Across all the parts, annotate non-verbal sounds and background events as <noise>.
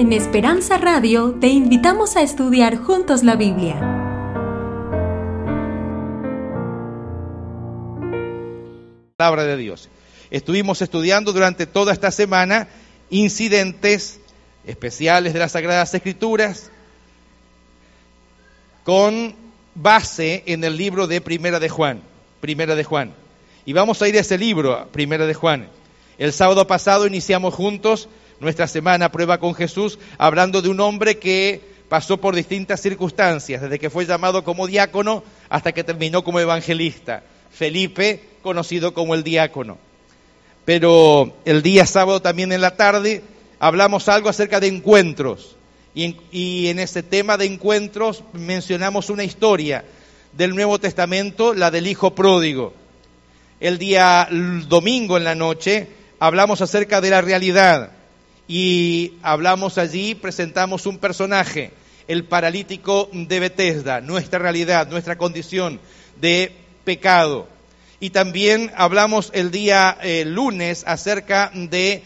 En Esperanza Radio te invitamos a estudiar juntos la Biblia. Palabra de Dios. Estuvimos estudiando durante toda esta semana incidentes especiales de las Sagradas Escrituras con base en el libro de Primera de Juan, Primera de Juan. Y vamos a ir a ese libro, Primera de Juan. El sábado pasado iniciamos juntos nuestra semana Prueba con Jesús, hablando de un hombre que pasó por distintas circunstancias, desde que fue llamado como diácono hasta que terminó como evangelista. Felipe, conocido como el diácono. Pero el día sábado también en la tarde hablamos algo acerca de encuentros. Y en, ese tema de encuentros mencionamos una historia del Nuevo Testamento, la del Hijo Pródigo. El día domingo en la noche hablamos acerca de la realidad y hablamos allí, presentamos un personaje, el paralítico de Bethesda, nuestra realidad, nuestra condición de pecado. Y también hablamos el día eh, lunes acerca de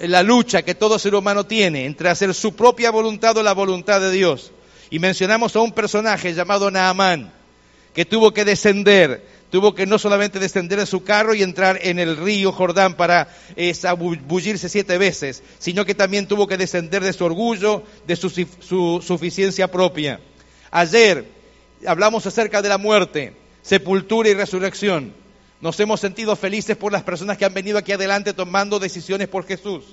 la lucha que todo ser humano tiene entre hacer su propia voluntad o la voluntad de Dios. Y mencionamos a un personaje llamado Naamán, que tuvo que descender tuvo que no solamente descender de su carro y entrar en el río Jordán para eh, bullirse siete veces, sino que también tuvo que descender de su orgullo, de su, su suficiencia propia. Ayer hablamos acerca de la muerte, sepultura y resurrección. Nos hemos sentido felices por las personas que han venido aquí adelante tomando decisiones por Jesús.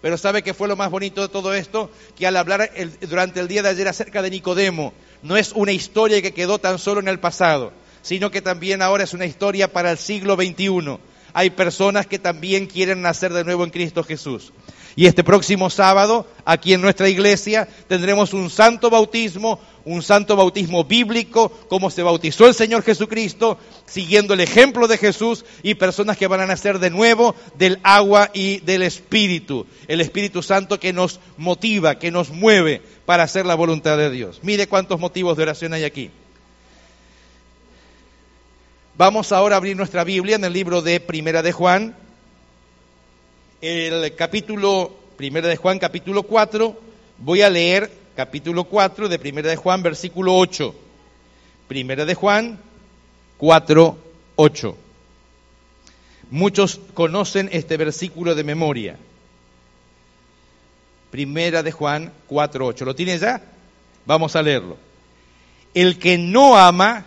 Pero ¿sabe qué fue lo más bonito de todo esto? Que al hablar durante el día de ayer acerca de Nicodemo, no es una historia que quedó tan solo en el pasado, sino que también ahora es una historia para el siglo XXI. Hay personas que también quieren nacer de nuevo en Cristo Jesús. Y este próximo sábado, aquí en nuestra iglesia, tendremos un santo bautismo, un santo bautismo bíblico, como se bautizó el Señor Jesucristo, siguiendo el ejemplo de Jesús, y personas que van a nacer de nuevo del agua y del Espíritu. El Espíritu Santo que nos motiva, que nos mueve para hacer la voluntad de Dios. Mire cuántos motivos de oración hay aquí. Vamos ahora a abrir nuestra Biblia en el libro de Primera de Juan, el capítulo, Primera de Juan, capítulo 4. Voy a leer capítulo 4 de Primera de Juan, versículo 8. Primera de Juan 4, 8. Muchos conocen este versículo de memoria. Primera de Juan 4, 8. ¿Lo tiene ya? Vamos a leerlo. El que no ama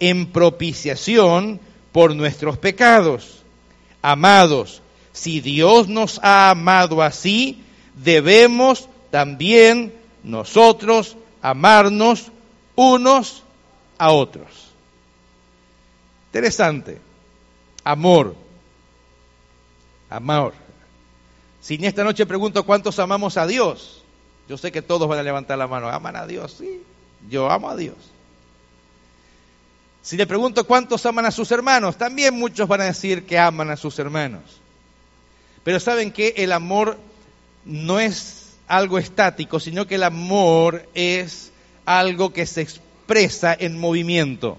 en propiciación por nuestros pecados. Amados, si Dios nos ha amado así, debemos también nosotros amarnos unos a otros. Interesante. Amor. Amor. Si en esta noche pregunto cuántos amamos a Dios, yo sé que todos van a levantar la mano. ¿Aman a Dios? Sí. Yo amo a Dios. Si le pregunto cuántos aman a sus hermanos, también muchos van a decir que aman a sus hermanos. Pero saben que el amor no es algo estático, sino que el amor es algo que se expresa en movimiento.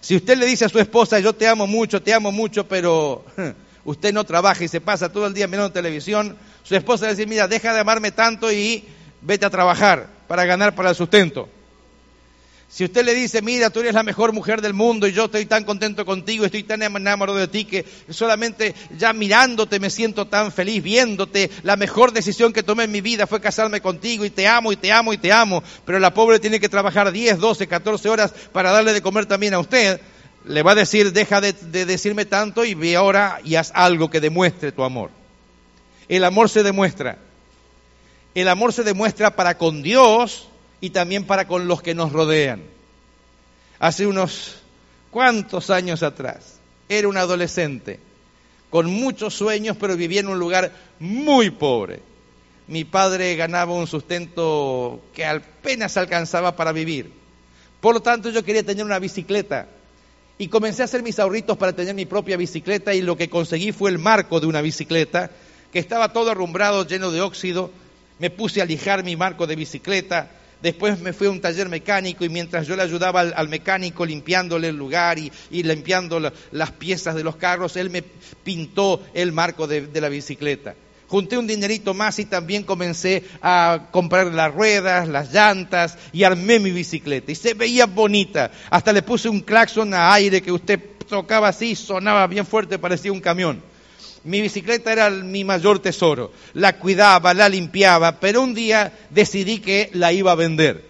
Si usted le dice a su esposa, yo te amo mucho, te amo mucho, pero <laughs> usted no trabaja y se pasa todo el día mirando televisión, su esposa le dice, mira, deja de amarme tanto y vete a trabajar para ganar para el sustento. Si usted le dice, mira, tú eres la mejor mujer del mundo y yo estoy tan contento contigo, estoy tan enamorado de ti que solamente ya mirándote me siento tan feliz, viéndote, la mejor decisión que tomé en mi vida fue casarme contigo y te amo y te amo y te amo, pero la pobre tiene que trabajar 10, 12, 14 horas para darle de comer también a usted, le va a decir, deja de, de decirme tanto y ve ahora y haz algo que demuestre tu amor. El amor se demuestra. El amor se demuestra para con Dios y también para con los que nos rodean. Hace unos cuantos años atrás, era un adolescente, con muchos sueños, pero vivía en un lugar muy pobre. mi padre ganaba un sustento que apenas alcanzaba para vivir. Por lo tanto, yo quería tener una bicicleta. Y comencé a hacer mis ahorritos para tener mi propia bicicleta y lo que conseguí fue el marco de una bicicleta que estaba todo arrumbrado, lleno de óxido. Me puse a lijar mi marco de bicicleta. Después me fui a un taller mecánico y mientras yo le ayudaba al, mecánico limpiándole el lugar y, limpiando las piezas de los carros, él me pintó el marco de la bicicleta junté un dinerito más y también comencé a comprar las ruedas, las llantas y armé mi bicicleta. Y se veía bonita. Hasta le puse un claxon a aire que usted tocaba así, sonaba bien fuerte, parecía un camión. Mi bicicleta era mi mayor tesoro. La cuidaba, la limpiaba, pero un día decidí que la iba a vender.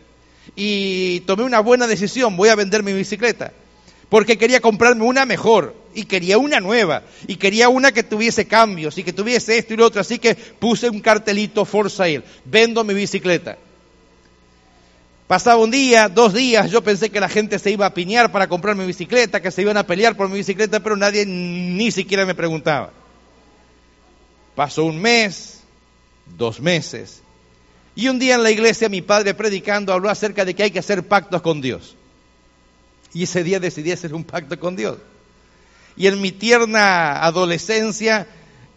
Y tomé una buena decisión, voy a vender mi bicicleta porque quería comprarme una mejor y quería una nueva y quería una que tuviese cambios y que tuviese esto y lo otro, así que puse un cartelito for sale, vendo mi bicicleta. Pasaba un día, dos días, yo pensé que la gente se iba a piñar para comprar mi bicicleta, que se iban a pelear por mi bicicleta, pero nadie ni siquiera me preguntaba. Pasó un mes, dos meses, y un día en la iglesia mi padre predicando habló acerca de que hay que hacer pactos con Dios. Y ese día decidí hacer un pacto con Dios. Y en mi tierna adolescencia,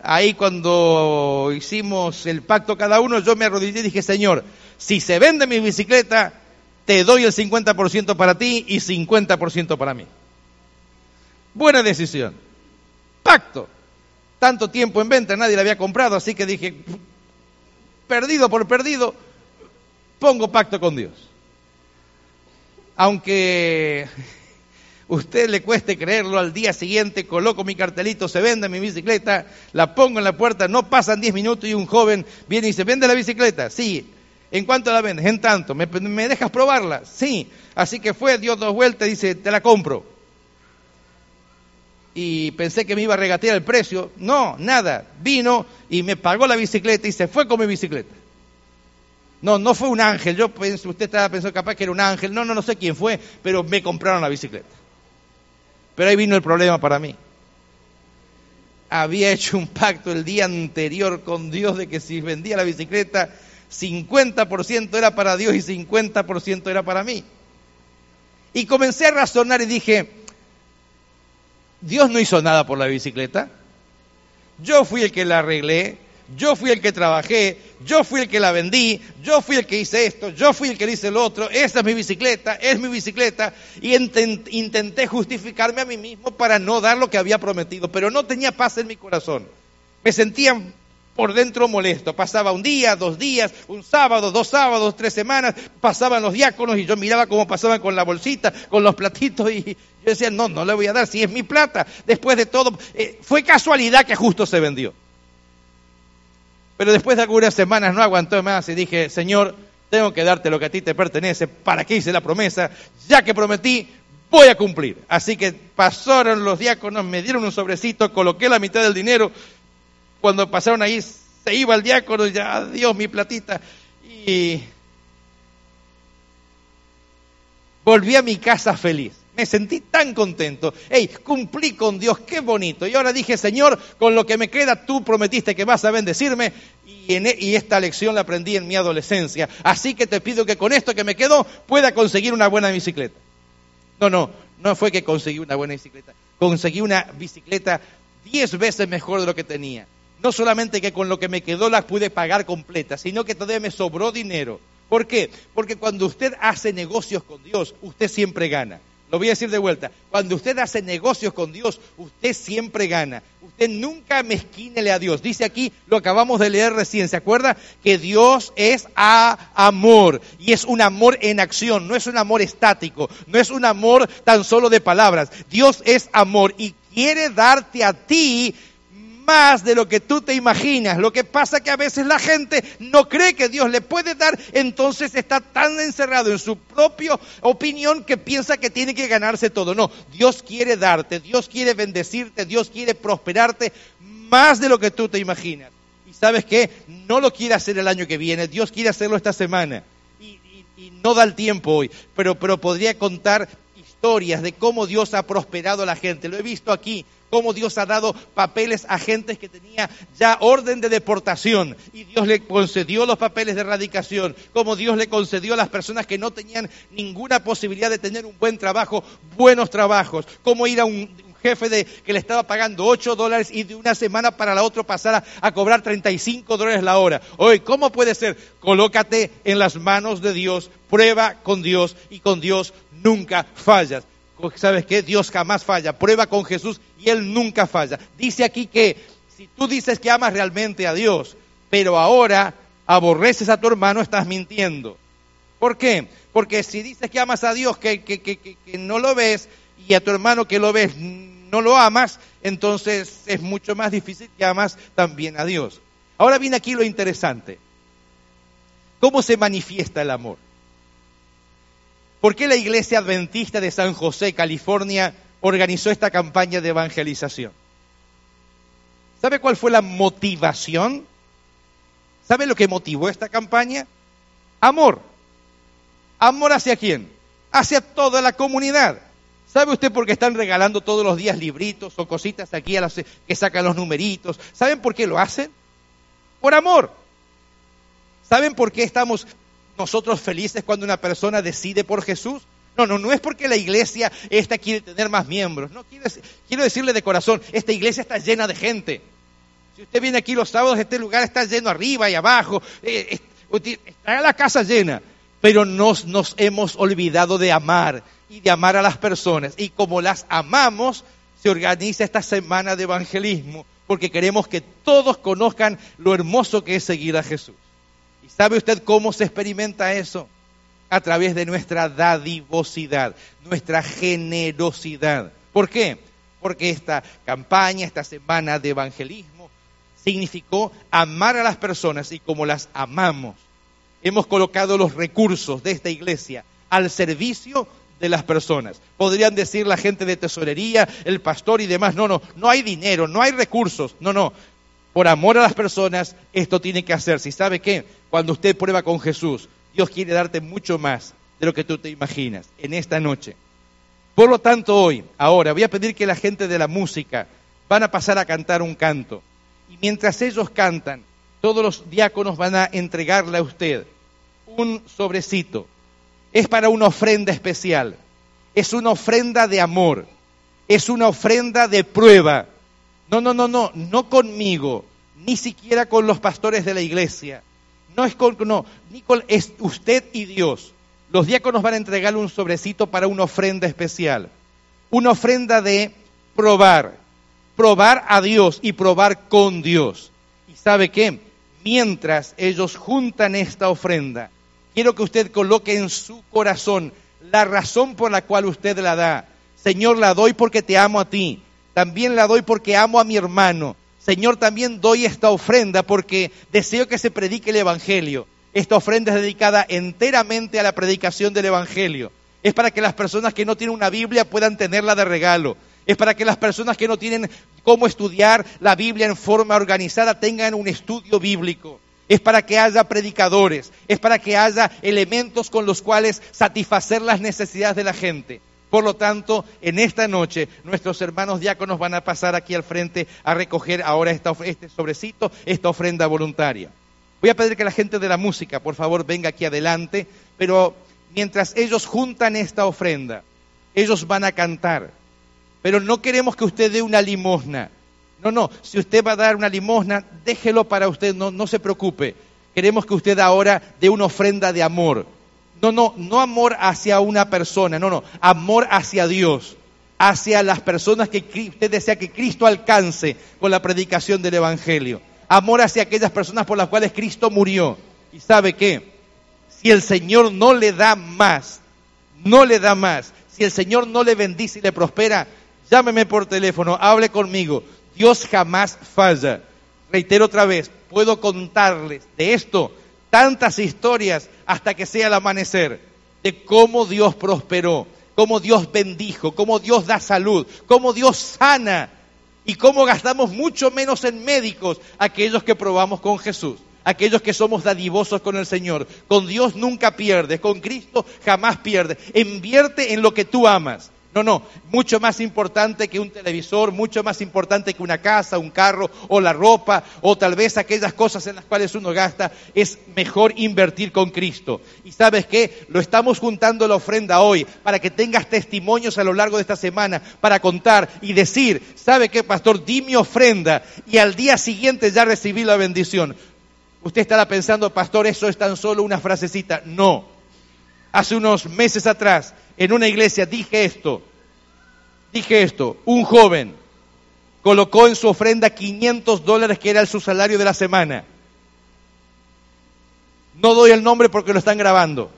ahí cuando hicimos el pacto cada uno, yo me arrodillé y dije, Señor, si se vende mi bicicleta, te doy el 50% para ti y 50% para mí. Buena decisión. Pacto. Tanto tiempo en venta, nadie la había comprado, así que dije, perdido por perdido, pongo pacto con Dios aunque <laughs> usted le cueste creerlo, al día siguiente coloco mi cartelito, se vende mi bicicleta, la pongo en la puerta, no pasan 10 minutos y un joven viene y dice, ¿vende la bicicleta? Sí. ¿En cuánto la vendes? En tanto. ¿Me, ¿Me, dejas probarla? Sí. Así que fue, dio dos vueltas y dice, te la compro. Y pensé que me iba a regatear el precio. No, nada. Vino y me pagó la bicicleta y se fue con mi bicicleta. No, no fue un ángel. Yo pensé, usted estaba pensando capaz que era un ángel. No, no, no sé quién fue, pero me compraron la bicicleta. Pero ahí vino el problema para mí. Había <laughs> hecho un pacto el día anterior con Dios de que si vendía la bicicleta, 50% era para Dios y 50% era para mí. Y comencé a razonar y dije, Dios no hizo nada por la bicicleta. Yo fui el que la arreglé, yo fui el que trabajé, yo fui el que la vendí, yo fui el que hice esto, yo fui el que hice lo otro, esta es mi bicicleta, es mi bicicleta, y intenté justificarme a mí mismo para no dar lo que había prometido, pero no tenía paz en mi corazón. Me sentía por dentro molesto. Pasaba un día, dos días, un sábado, dos sábados, tres semanas, pasaban los diáconos y yo miraba cómo pasaban con la bolsita, con los platitos y yo decía, no, no le voy a dar, si es mi plata. Después de todo, eh, fue casualidad que justo se vendió. Pero después de algunas semanas no aguantó más y dije, Señor, tengo que darte lo que a ti te pertenece. ¿Para qué hice la promesa? Ya que prometí, voy a cumplir. Así que pasaron los diáconos, me dieron un sobrecito, coloqué la mitad del dinero. Cuando pasaron ahí, se iba el diácono y ya, adiós mi platita. Y volví a mi casa feliz me sentí tan contento. Hey, cumplí con Dios, qué bonito. Y ahora dije, Señor, con lo que me queda, tú prometiste que vas a bendecirme. Y, en, e, esta lección la aprendí en mi adolescencia. Así que te pido que con esto que me quedó pueda conseguir una buena bicicleta. No, no, no fue que conseguí una buena bicicleta. Conseguí una bicicleta diez veces mejor de lo que tenía. No solamente que con lo que me quedó la pude pagar completa, sino que todavía me sobró dinero. ¿Por qué? Porque cuando usted hace negocios con Dios, usted siempre gana. Lo voy a decir de vuelta. Cuando usted hace negocios con Dios, usted siempre gana. Usted nunca mezquínele a Dios. Dice aquí, lo acabamos de leer recién, ¿se acuerda? Que Dios es a amor. Y es un amor en acción, no es un amor estático, no es un amor tan solo de palabras. Dios es amor y quiere darte a ti más de lo que tú te imaginas. Lo que pasa que a veces la gente no cree que Dios le puede dar, entonces está tan encerrado en su propia opinión que piensa que tiene que ganarse todo. No, Dios quiere darte, Dios quiere bendecirte, Dios quiere prosperarte más de lo que tú te imaginas. Y sabes qué, no lo quiere hacer el año que viene, Dios quiere hacerlo esta semana. Y, no da el tiempo hoy, pero, pero podría contar historias de cómo Dios ha prosperado a la gente. Lo he visto aquí cómo Dios ha dado papeles a gente que tenía ya orden de deportación y Dios le concedió los papeles de erradicación, cómo Dios le concedió a las personas que no tenían ninguna posibilidad de tener un buen trabajo, buenos trabajos, cómo ir a un, jefe de, que le estaba pagando 8 dólares y de una semana para la otra pasara a cobrar 35 dólares la hora. Hoy, ¿cómo puede ser? Colócate en las manos de Dios, prueba con Dios y con Dios nunca fallas. ¿Sabes qué? Dios jamás falla. Prueba con Jesús y Él nunca falla. Dice aquí que si tú dices que amas realmente a Dios, pero ahora aborreces a tu hermano, estás mintiendo. ¿Por qué? Porque si dices que amas a Dios, que, que, que, que no lo ves, y a tu hermano que lo ves no lo amas, entonces es mucho más difícil que amas también a Dios. Ahora viene aquí lo interesante. ¿Cómo se manifiesta el amor? ¿Por qué la iglesia adventista de San José, California, organizó esta campaña de evangelización? ¿Sabe cuál fue la motivación? ¿Sabe lo que motivó esta campaña? Amor. ¿Amor hacia quién? Hacia toda la comunidad. ¿Sabe usted por qué están regalando todos los días libritos o cositas aquí a las, que sacan los numeritos? ¿Saben por qué lo hacen? Por amor. ¿Saben por qué estamos nosotros felices cuando una persona decide por Jesús? No, no, no es porque la iglesia esta quiere tener más miembros. No, quiero, quiero decirle de corazón, esta iglesia está llena de gente. Si usted viene aquí los sábados, este lugar está lleno arriba y abajo. Eh, está la casa llena. Pero nos, nos hemos olvidado de amar y de amar a las personas. Y como las amamos, se organiza esta semana de evangelismo, porque queremos que todos conozcan lo hermoso que es seguir a Jesús. ¿Y sabe usted cómo se experimenta eso? A través de nuestra dadivosidad, nuestra generosidad. ¿Por qué? Porque esta campaña, esta semana de evangelismo, significó amar a las personas y como las amamos, hemos colocado los recursos de esta iglesia al servicio de las personas. Podrían decir la gente de tesorería, el pastor y demás, no, no, no hay dinero, no hay recursos, no, no. Por amor a las personas, esto tiene que hacerse. ¿Y sabe qué? Cuando usted prueba con Jesús, Dios quiere darte mucho más de lo que tú te imaginas en esta noche. Por lo tanto, hoy, ahora, voy a pedir que la gente de la música van a pasar a cantar un canto. Y mientras ellos cantan, todos los diáconos van a entregarle a usted un sobrecito es para una ofrenda especial. Es una ofrenda de amor. Es una ofrenda de prueba. No, no, no, no, no conmigo, ni siquiera con los pastores de la iglesia. No es con, no, ni con, es usted y Dios. Los diáconos van a entregarle un sobrecito para una ofrenda especial. Una ofrenda de probar. Probar a Dios y probar con Dios. ¿Y sabe qué? Mientras ellos juntan esta ofrenda, quiero que usted coloque en su corazón la razón por la cual usted la da. Señor, la doy porque te amo a ti. También la doy porque amo a mi hermano. Señor, también doy esta ofrenda porque deseo que se predique el Evangelio. Esta ofrenda es dedicada enteramente a la predicación del Evangelio. Es para que las personas que no tienen una Biblia puedan tenerla de regalo. Es para que las personas que no tienen cómo estudiar la Biblia en forma organizada tengan un estudio bíblico es para que haya predicadores, es para que haya elementos con los cuales satisfacer las necesidades de la gente. Por lo tanto, en esta noche nuestros hermanos diáconos van a pasar aquí al frente a recoger ahora este sobrecito, esta ofrenda voluntaria. Voy a pedir que la gente de la música, por favor, venga aquí adelante, pero mientras ellos juntan esta ofrenda, ellos van a cantar. Pero no queremos que usted dé una limosna. No, no, si usted va a dar una limosna, déjelo para usted, no, no se preocupe. Queremos que usted ahora dé una ofrenda de amor. No, no, no amor hacia una persona, no, no, amor hacia Dios, hacia las personas que usted desea que Cristo alcance con la predicación del Evangelio. Amor hacia aquellas personas por las cuales Cristo murió. ¿Y sabe qué? Si el Señor no le da más, no le da más, si el Señor no le bendice y le prospera, llámeme por teléfono, hable conmigo. Dios jamás falla. Reitero otra vez, puedo contarles de esto tantas historias hasta que sea el amanecer, de cómo Dios prosperó, cómo Dios bendijo, cómo Dios da salud, cómo Dios sana y cómo gastamos mucho menos en médicos aquellos que probamos con Jesús, aquellos que somos dadivosos con el Señor. Con Dios nunca pierdes, con Cristo jamás pierdes. Invierte en lo que tú amas No, no, mucho más importante que un televisor, mucho más importante que una casa, un carro o la ropa o tal vez aquellas cosas en las cuales uno gasta, es mejor invertir con Cristo. Y sabes qué, lo estamos juntando la ofrenda hoy para que tengas testimonios a lo largo de esta semana para contar y decir, ¿sabe qué, pastor? Di mi ofrenda y al día siguiente ya recibí la bendición. Usted estará pensando, pastor, eso es tan solo una frasecita. No. Hace unos meses atrás en una iglesia dije esto, dije esto, un joven colocó en su ofrenda 500 dólares que era su salario de la semana. No doy el nombre porque lo están grabando.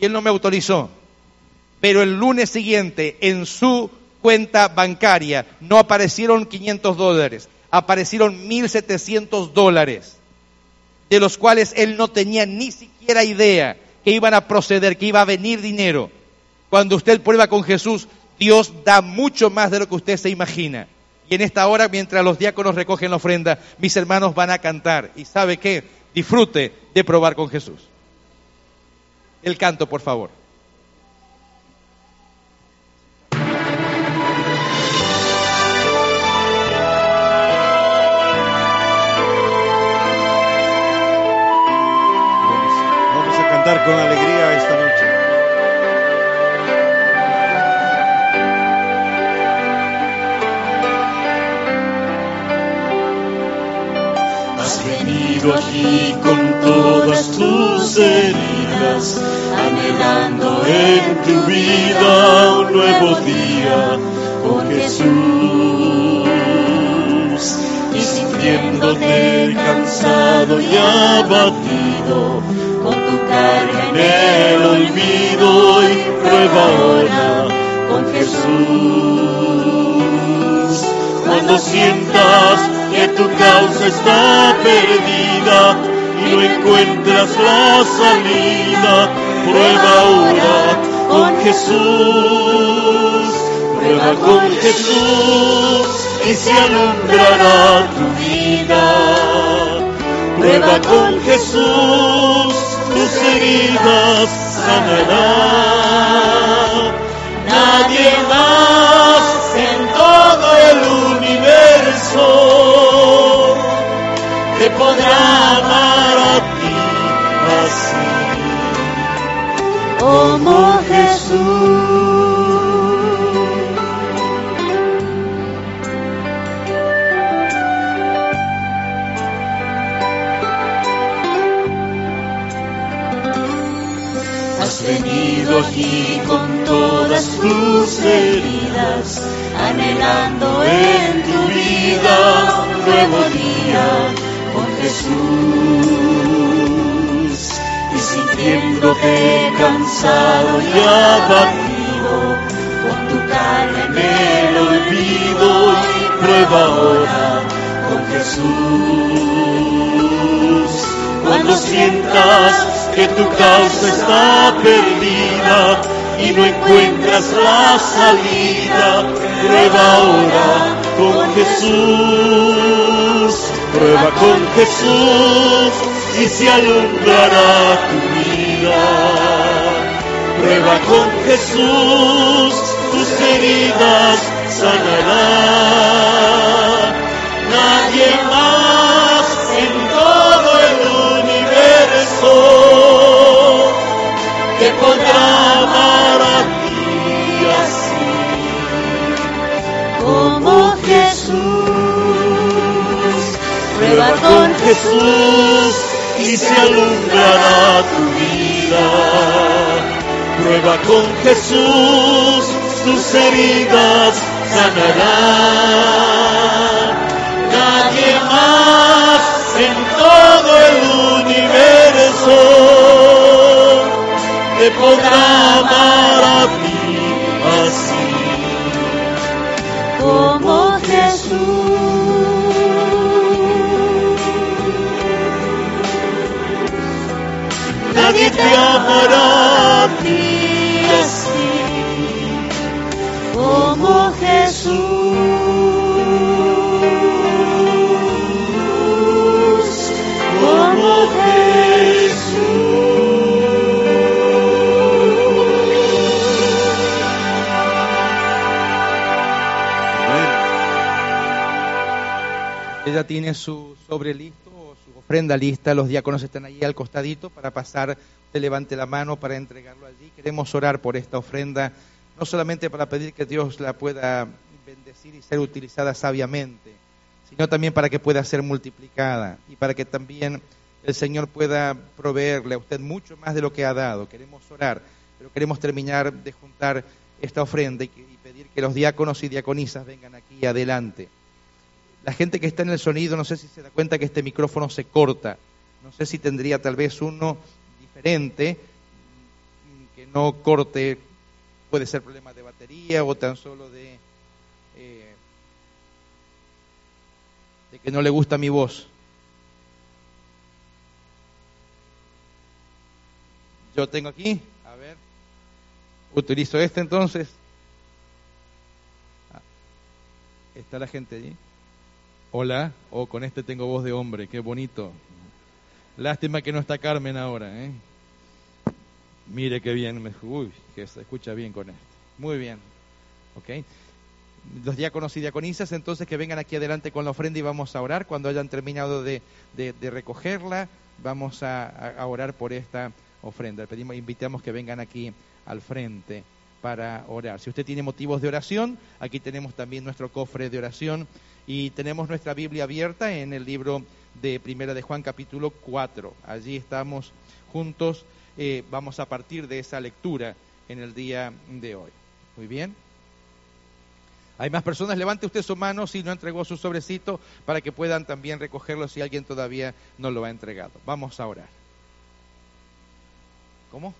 Y él no me autorizó. Pero el lunes siguiente en su cuenta bancaria no aparecieron 500 dólares, aparecieron 1.700 dólares, de los cuales él no tenía ni siquiera idea que iban a proceder, que iba a venir dinero. Cuando usted prueba con Jesús, Dios da mucho más de lo que usted se imagina. Y en esta hora, mientras los diáconos recogen la ofrenda, mis hermanos van a cantar. ¿Y sabe qué? Disfrute de probar con Jesús. El canto, por favor. Con alegría esta noche. Has venido aquí con todas tus heridas, anhelando en tu vida un nuevo día con Jesús. Y sintiéndote cansado y abatido, carga en el olvido y prueba ahora con Jesús. Cuando sientas que tu causa está perdida y no encuentras la salida, prueba ahora con Jesús. Prueba con Jesús y se alumbrará tu vida. Prueba con Jesús tus heridas sanará. Nadie más anhelando en tu vida nuevo día con Jesús. Y sintiéndote cansado y abatido, con tu carga en el olvido y prueba ahora con Jesús. Cuando sientas que tu causa está perdida y no encuentras la salida, prueba ahora con Jesús, prueba con Jesús y se alumbrará tu vida. Prueba con Jesús, tus heridas sanará. Nadie más Jesús y se alumbrará tu vida. Prueba con Jesús, tus heridas sanará. Nadie más en todo el universo te podrá amar a ti Limite amor ti así como Jesús, como Jesús. Bueno, ella tiene su sobrelista ofrenda lista. Los diáconos están allí al costadito para pasar. Usted levante la mano para entregarlo allí. Queremos orar por esta ofrenda, no solamente para pedir que Dios la pueda bendecir y ser utilizada sabiamente, sino también para que pueda ser multiplicada y para que también el Señor pueda proveerle a usted mucho más de lo que ha dado. Queremos orar, pero queremos terminar de juntar esta ofrenda y, pedir que los diáconos y diaconisas vengan aquí adelante. La gente que está en el sonido, no sé si se da cuenta que este micrófono se corta. No sé si tendría tal vez uno diferente que no corte. Puede ser problema de batería o tan solo de, eh, de que no le gusta mi voz. Yo tengo aquí, a ver, utilizo este entonces. Ah, ¿Está la gente allí? Hola, oh, con este tengo voz de hombre, qué bonito. Lástima que no está Carmen ahora, ¿eh? Mire qué bien, uy, que se escucha bien con esto. Muy bien, ¿ok? Los diáconos y diaconisas, entonces que vengan aquí adelante con la ofrenda y vamos a orar. Cuando hayan terminado de, recogerla, vamos a, a, orar por esta ofrenda. Pedimos, invitamos que vengan aquí al frente para orar. Si usted tiene motivos de oración, aquí tenemos también nuestro cofre de oración y tenemos nuestra Biblia abierta en el libro de Primera de Juan capítulo 4. Allí estamos juntos, eh, vamos a partir de esa lectura en el día de hoy. Muy bien. Hay más personas, levante usted su mano si no entregó su sobrecito para que puedan también recogerlo si alguien todavía no lo ha entregado. Vamos a orar. ¿Cómo?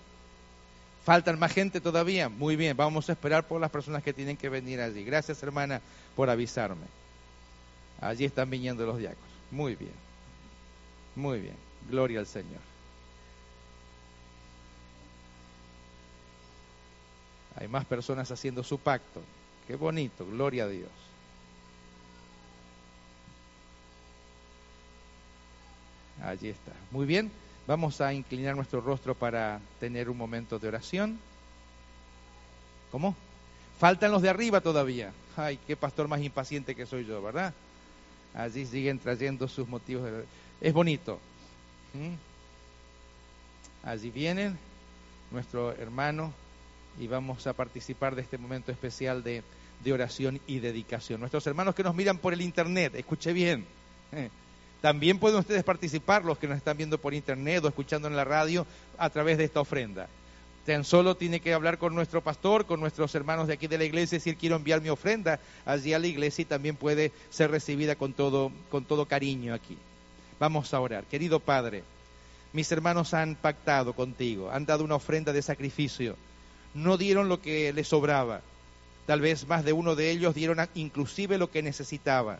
¿Faltan más gente todavía? Muy bien, vamos a esperar por las personas que tienen que venir allí. Gracias, hermana, por avisarme. Allí están viniendo los diáconos. Muy bien. Muy bien. Gloria al Señor. Hay más personas haciendo su pacto. Qué bonito. Gloria a Dios. Allí está. Muy bien. Vamos a inclinar nuestro rostro para tener un momento de oración. ¿Cómo? Faltan los de arriba todavía. Ay, qué pastor más impaciente que soy yo, ¿verdad? allí siguen trayendo sus motivos. Es bonito. Allí vienen nuestro hermano y vamos a participar de este momento especial de, oración y dedicación. Nuestros hermanos que nos miran por el internet, escuche bien. También pueden ustedes participar, los que nos están viendo por internet o escuchando en la radio, a través de esta ofrenda. Tan solo tiene que hablar con nuestro pastor, con nuestros hermanos de aquí de la iglesia, decir quiero enviar mi ofrenda allí a la iglesia y también puede ser recibida con todo, con todo cariño aquí. Vamos a orar. Querido Padre, mis hermanos han pactado contigo, han dado una ofrenda de sacrificio, no dieron lo que les sobraba, tal vez más de uno de ellos dieron inclusive lo que necesitaba,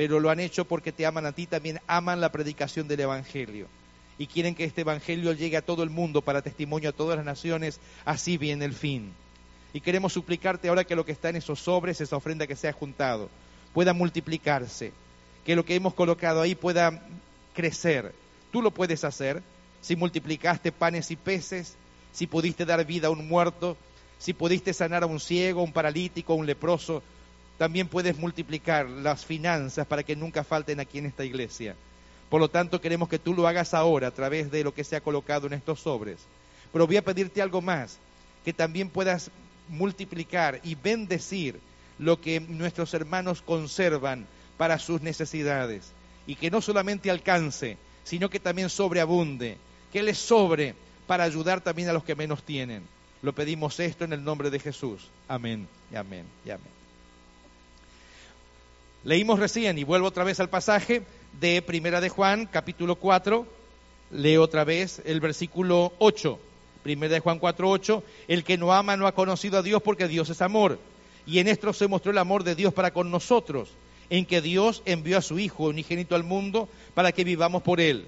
pero lo han hecho porque te aman a ti, también aman la predicación del Evangelio y quieren que este Evangelio llegue a todo el mundo para testimonio a todas las naciones, así viene el fin. Y queremos suplicarte ahora que lo que está en esos sobres, esa ofrenda que se ha juntado, pueda multiplicarse, que lo que hemos colocado ahí pueda crecer. Tú lo puedes hacer si multiplicaste panes y peces, si pudiste dar vida a un muerto, si pudiste sanar a un ciego, un paralítico, un leproso, también puedes multiplicar las finanzas para que nunca falten aquí en esta iglesia. Por lo tanto, queremos que tú lo hagas ahora a través de lo que se ha colocado en estos sobres. Pero voy a pedirte algo más, que también puedas multiplicar y bendecir lo que nuestros hermanos conservan para sus necesidades. Y que no solamente alcance, sino que también sobreabunde, que les sobre para ayudar también a los que menos tienen. Lo pedimos esto en el nombre de Jesús. Amén y amén y amén. Leímos recién y vuelvo otra vez al pasaje de Primera de Juan, capítulo 4, leo otra vez el versículo 8. Primera de Juan 4, 8, el que no ama no ha conocido a Dios porque Dios es amor. Y en esto se mostró el amor de Dios para con nosotros, en que Dios envió a su Hijo unigénito al mundo para que vivamos por Él.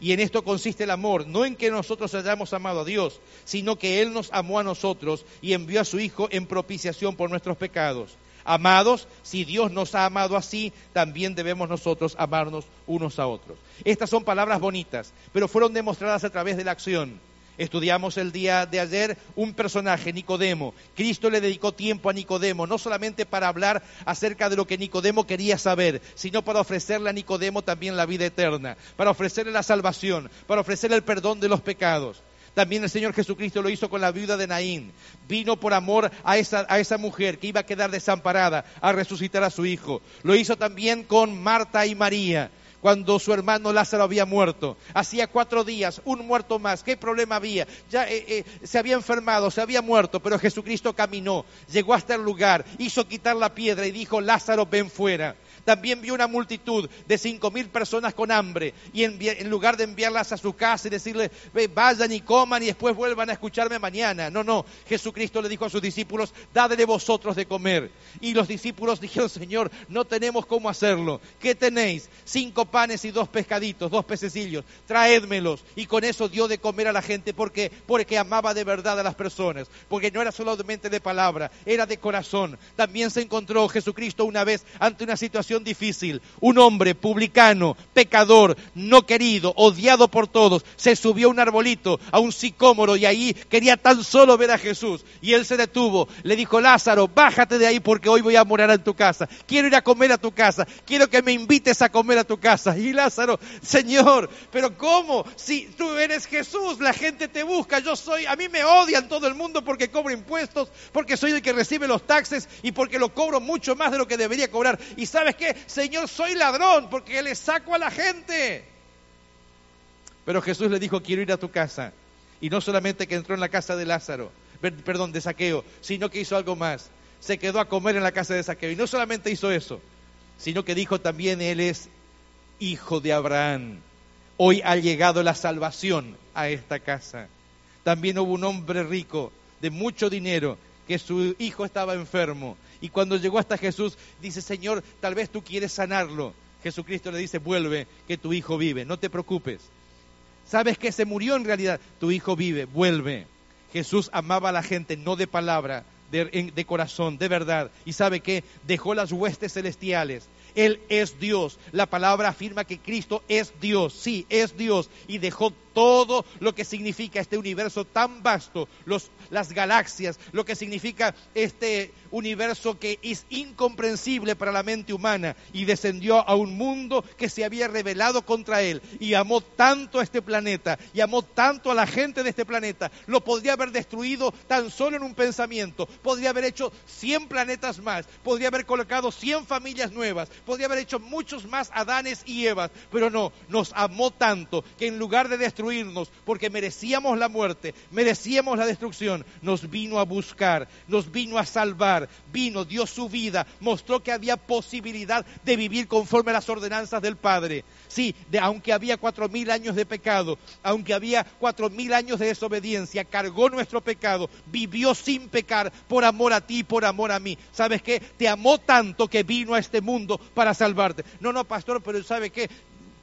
Y en esto consiste el amor, no en que nosotros hayamos amado a Dios, sino que Él nos amó a nosotros y envió a su Hijo en propiciación por nuestros pecados. Amados, si Dios nos ha amado así, también debemos nosotros amarnos unos a otros. Estas son palabras bonitas, pero fueron demostradas a través de la acción. Estudiamos el día de ayer un personaje, Nicodemo. Cristo le dedicó tiempo a Nicodemo, no solamente para hablar acerca de lo que Nicodemo quería saber, sino para ofrecerle a Nicodemo también la vida eterna, para ofrecerle la salvación, para ofrecerle el perdón de los pecados. También el Señor Jesucristo lo hizo con la viuda de Naín. Vino por amor a esa, a esa mujer que iba a quedar desamparada a resucitar a su hijo. Lo hizo también con Marta y María cuando su hermano Lázaro había muerto. Hacía cuatro días, un muerto más. ¿Qué problema había? Ya eh, eh, se había enfermado, se había muerto, pero Jesucristo caminó, llegó hasta el lugar, hizo quitar la piedra y dijo, Lázaro, ven fuera también vio una multitud de cinco mil personas con hambre y en, lugar de enviarlas a su casa y decirle vayan y coman y después vuelvan a escucharme mañana, no, no, Jesucristo le dijo a sus discípulos, dadle vosotros de comer. Y los discípulos <laughs> dijeron, Señor, no tenemos cómo hacerlo. ¿Qué tenéis? Cinco panes y dos pescaditos, dos pececillos, traédmelos. Y con eso dio de comer a la gente porque, porque amaba de verdad a las personas, porque no era solamente de palabra, era de corazón. También se encontró Jesucristo una vez ante una situación difícil, un hombre publicano, pecador, no querido, odiado por todos, se subió a un arbolito, a un sicómoro y ahí quería tan solo ver a Jesús. Y él se detuvo, le dijo, Lázaro, bájate de ahí porque hoy voy a morar en tu casa. Quiero ir a comer a tu casa, quiero que me invites a comer a tu casa. Y Lázaro, Señor, pero ¿cómo? Si tú eres Jesús, la gente te busca, yo soy, a mí me odian todo el mundo porque cobro impuestos, porque soy el que recibe los taxes y porque lo cobro mucho más de lo que debería cobrar. Y sabes qué? Señor, soy ladrón porque le saco a la gente. Pero Jesús le dijo, quiero ir a tu casa. Y no solamente que entró en la casa de Lázaro, perdón, de Saqueo, sino que hizo algo más. Se quedó a comer en la casa de Saqueo. Y no solamente hizo eso, sino que dijo también, Él es hijo de Abraham. Hoy ha llegado la salvación a esta casa. También hubo un hombre rico, de mucho dinero, que su hijo estaba enfermo y cuando llegó hasta Jesús, dice, Señor, tal vez tú quieres sanarlo. Jesucristo le dice, vuelve, que tu hijo vive, no te preocupes. Sabes que se murió en realidad, tu hijo vive, vuelve. Jesús amaba a la gente, no de palabra, de, de corazón, de verdad. Y sabe que dejó las huestes celestiales él es Dios. La palabra afirma que Cristo es Dios. Sí, es Dios. Y dejó todo lo que significa este universo tan vasto, las galaxias, lo que significa este universo que es incomprensible para la mente humana y descendió a un mundo que se había rebelado contra él y amó tanto a este planeta y amó tanto a la gente de este planeta, lo podría haber destruido tan solo en un pensamiento, podría haber hecho 100 planetas más, podría haber colocado 100 familias nuevas, podría haber hecho muchos más Adanes y Evas, pero no, nos amó tanto que en lugar de destruirnos, porque merecíamos la muerte, merecíamos la destrucción, nos vino a buscar, nos vino a salvar, vino, dio su vida, mostró que había posibilidad de vivir conforme a las ordenanzas del Padre. Sí, de, aunque había cuatro mil años de pecado, aunque había cuatro mil años de desobediencia, cargó nuestro pecado, vivió sin pecar por amor a ti, por amor a mí. ¿Sabes qué? Te amó tanto que vino a este mundo para salvarte. No, no, pastor, pero ¿sabe qué?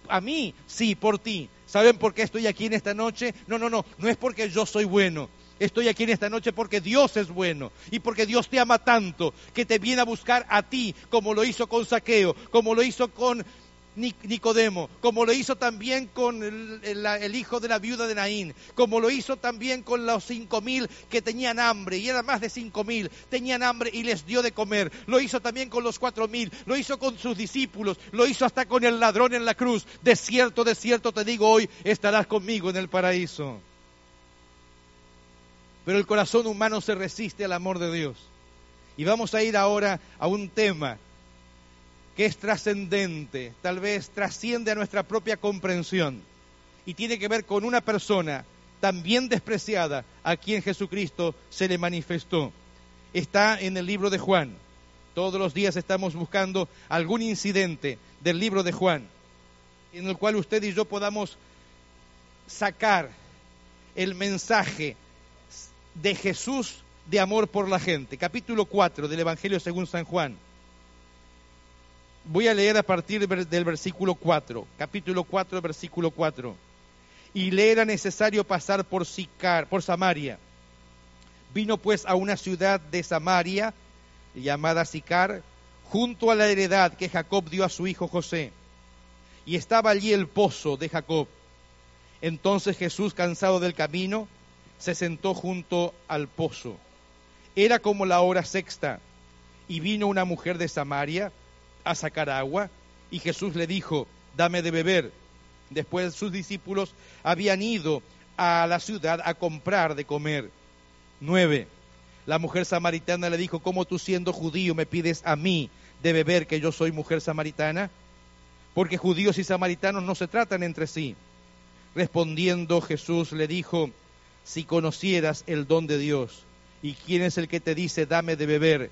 A mí, sí, por ti. ¿Saben por qué estoy aquí en esta noche? No, no, no, no es porque yo soy bueno. Estoy aquí en esta noche porque Dios es bueno y porque Dios te ama tanto que te viene a buscar a ti como lo hizo con Saqueo, como lo hizo con Nicodemo, como lo hizo también con el, hijo de la viuda de Naín, como lo hizo también con los cinco mil que tenían hambre, y eran más de cinco mil, tenían hambre y les dio de comer, lo hizo también con los cuatro mil, lo hizo con sus discípulos, lo hizo hasta con el ladrón en la cruz. De cierto, de cierto te digo hoy, estarás conmigo en el paraíso. Pero el corazón humano se resiste al amor de Dios. Y vamos a ir ahora a un tema que es trascendente, tal vez trasciende a nuestra propia comprensión y tiene que ver con una persona también despreciada a quien Jesucristo se le manifestó. Está en el libro de Juan. Todos los días estamos buscando algún incidente del libro de Juan en el cual usted y yo podamos sacar el mensaje de Jesús de amor por la gente. Capítulo 4 del Evangelio según San Juan. Voy a leer a partir del versículo 4, capítulo 4, versículo 4. Y le era necesario pasar por, Sicar, por Samaria. Vino pues a una ciudad de Samaria llamada Sicar, junto a la heredad que Jacob dio a su hijo José. Y estaba allí el pozo de Jacob. Entonces Jesús, cansado del camino, se sentó junto al pozo. Era como la hora sexta y vino una mujer de Samaria a sacar agua y Jesús le dijo, dame de beber. Después sus discípulos habían ido a la ciudad a comprar de comer. Nueve. La mujer samaritana le dijo, ¿cómo tú siendo judío me pides a mí de beber que yo soy mujer samaritana? Porque judíos y samaritanos no se tratan entre sí. Respondiendo Jesús le dijo, si conocieras el don de Dios y quién es el que te dice, dame de beber,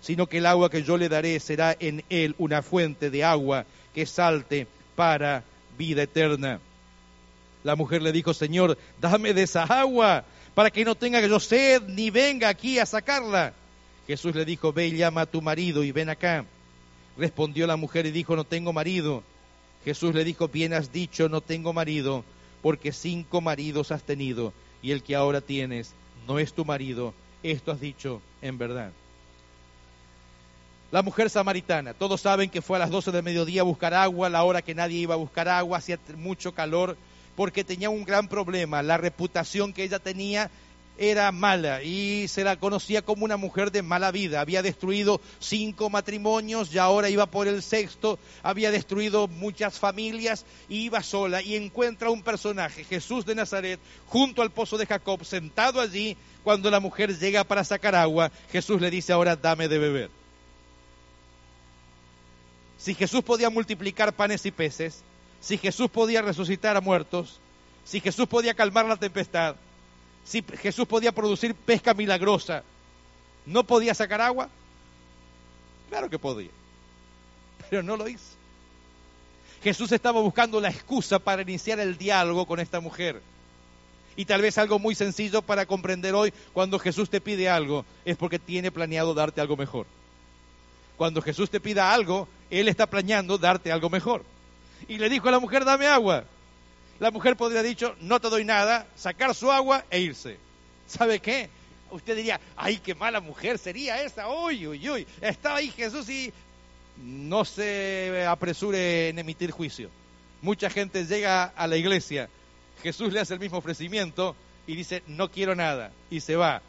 sino que el agua que yo le daré será en él una fuente de agua que salte para vida eterna. La mujer le dijo, Señor, dame de esa agua para que no tenga yo sed ni venga aquí a sacarla. Jesús le dijo, ve y llama a tu marido y ven acá. Respondió la mujer y dijo, no tengo marido. Jesús le dijo, bien has dicho, no tengo marido, porque cinco maridos has tenido, y el que ahora tienes no es tu marido. Esto has dicho en verdad. La mujer samaritana, todos saben que fue a las 12 del mediodía a buscar agua, la hora que nadie iba a buscar agua, hacía mucho calor, porque tenía un gran problema. La reputación que ella tenía era mala y se la conocía como una mujer de mala vida. Había destruido cinco matrimonios y ahora iba por el sexto. Había destruido muchas familias y iba sola y encuentra un personaje, Jesús de Nazaret, junto al pozo de Jacob, sentado allí. Cuando la mujer llega para sacar agua, Jesús le dice, ahora dame de beber. Si Jesús podía multiplicar panes y peces, si Jesús podía resucitar a muertos, si Jesús podía calmar la tempestad, si Jesús podía producir pesca milagrosa, ¿no podía sacar agua? Claro que podía, pero no lo hizo. Jesús estaba buscando la excusa para iniciar el diálogo con esta mujer. Y tal vez algo muy sencillo para comprender hoy, cuando Jesús te pide algo, es porque tiene planeado darte algo mejor. Cuando Jesús te pida algo, Él está planeando darte algo mejor. Y le dijo a la mujer, dame agua la mujer podría haber dicho, no te doy nada, sacar su agua e irse. ¿Sabe qué? Usted diría, ay, qué mala mujer sería esa, uy, uy, uy. Estaba ahí Jesús y no se apresure en emitir juicio. Mucha gente llega a la iglesia, Jesús le hace el mismo ofrecimiento y dice, no quiero nada, y se va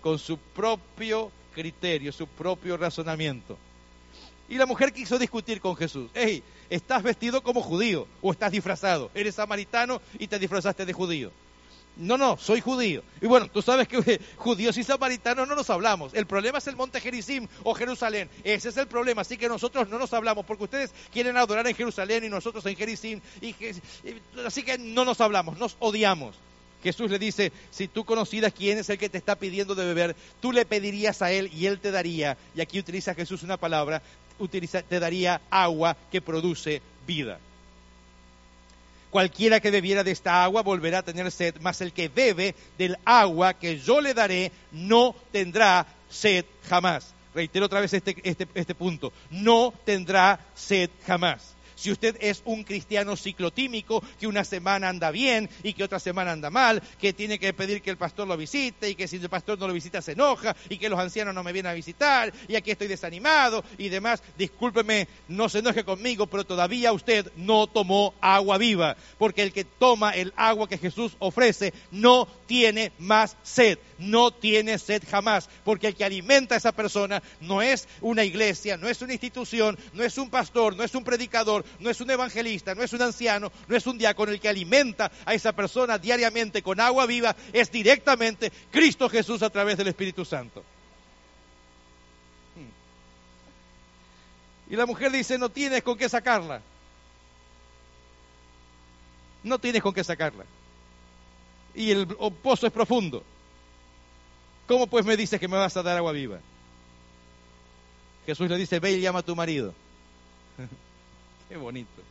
con su propio criterio, su propio razonamiento. Y la mujer quiso discutir con Jesús. Hey, estás vestido como judío o estás disfrazado. Eres samaritano y te disfrazaste de judío. No, no, soy judío. Y bueno, tú sabes que <laughs> judíos y samaritanos no nos hablamos. El problema es el monte Gerizim o Jerusalén. Ese es el problema. Así que nosotros no nos hablamos porque ustedes quieren adorar en Jerusalén y nosotros en Gerizim. Y, así que no nos hablamos, nos odiamos. Jesús le dice, si tú conocieras quién es el que te está pidiendo de beber, tú le pedirías a él y él te daría. Y aquí utiliza Jesús una palabra, te daría agua que produce vida. Cualquiera que bebiera de esta agua volverá a tener sed, mas el que bebe del agua que yo le daré no tendrá sed jamás. Reitero otra vez este, este, este punto, no tendrá sed jamás. Si usted es un cristiano ciclotímico, que una semana anda bien y que otra semana anda mal, que tiene que pedir que el pastor lo visite y que si el pastor no lo visita se enoja y que los ancianos no me vienen a visitar y aquí estoy desanimado y demás, discúlpeme, no se enoje conmigo, pero todavía usted no tomó agua viva, porque el que toma el agua que Jesús ofrece no tiene más sed, no tiene sed jamás, porque el que alimenta a esa persona no es una iglesia, no es una institución, no es un pastor, no es un predicador, no es un evangelista, no es un anciano, no es un diácono, el que alimenta a esa persona diariamente con agua viva es directamente Cristo Jesús a través del Espíritu Santo. Hmm. Y la mujer dice, no tienes con qué sacarla. No tienes con qué sacarla. Y el pozo es profundo. ¿Cómo pues me dices que me vas a dar agua viva? Jesús le dice, ve y llama a tu marido. <laughs> Qué bonito.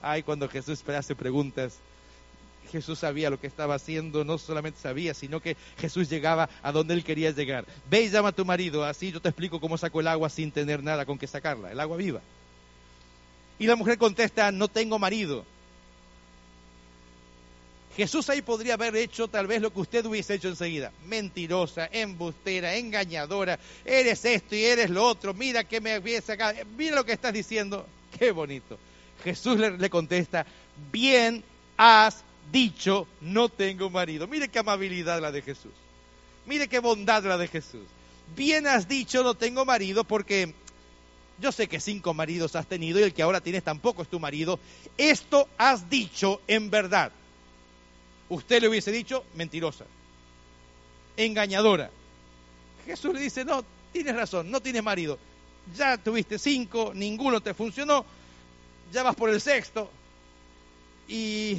Ay, cuando Jesús hace preguntas, Jesús sabía lo que estaba haciendo, no solamente sabía, sino que Jesús llegaba a donde él quería llegar. Ve y llama a tu marido, así yo te explico cómo sacó el agua sin tener nada con que sacarla, el agua viva. Y la mujer contesta, no tengo marido. Jesús ahí podría haber hecho tal vez lo que usted hubiese hecho enseguida. Mentirosa, embustera, engañadora. Eres esto y eres lo otro. Mira que me había sacado. Mira lo que estás diciendo. Qué bonito. Jesús le, le contesta, bien has dicho, no tengo marido. Mire qué amabilidad la de Jesús. Mire qué bondad la de Jesús. Bien has dicho, no tengo marido, porque yo sé que cinco maridos has tenido y el que ahora tienes tampoco es tu marido. Esto has dicho en verdad. Usted le hubiese dicho mentirosa, engañadora. Jesús le dice, no, tienes razón, no tienes marido. Ya tuviste cinco, ninguno te funcionó, ya vas por el sexto. Y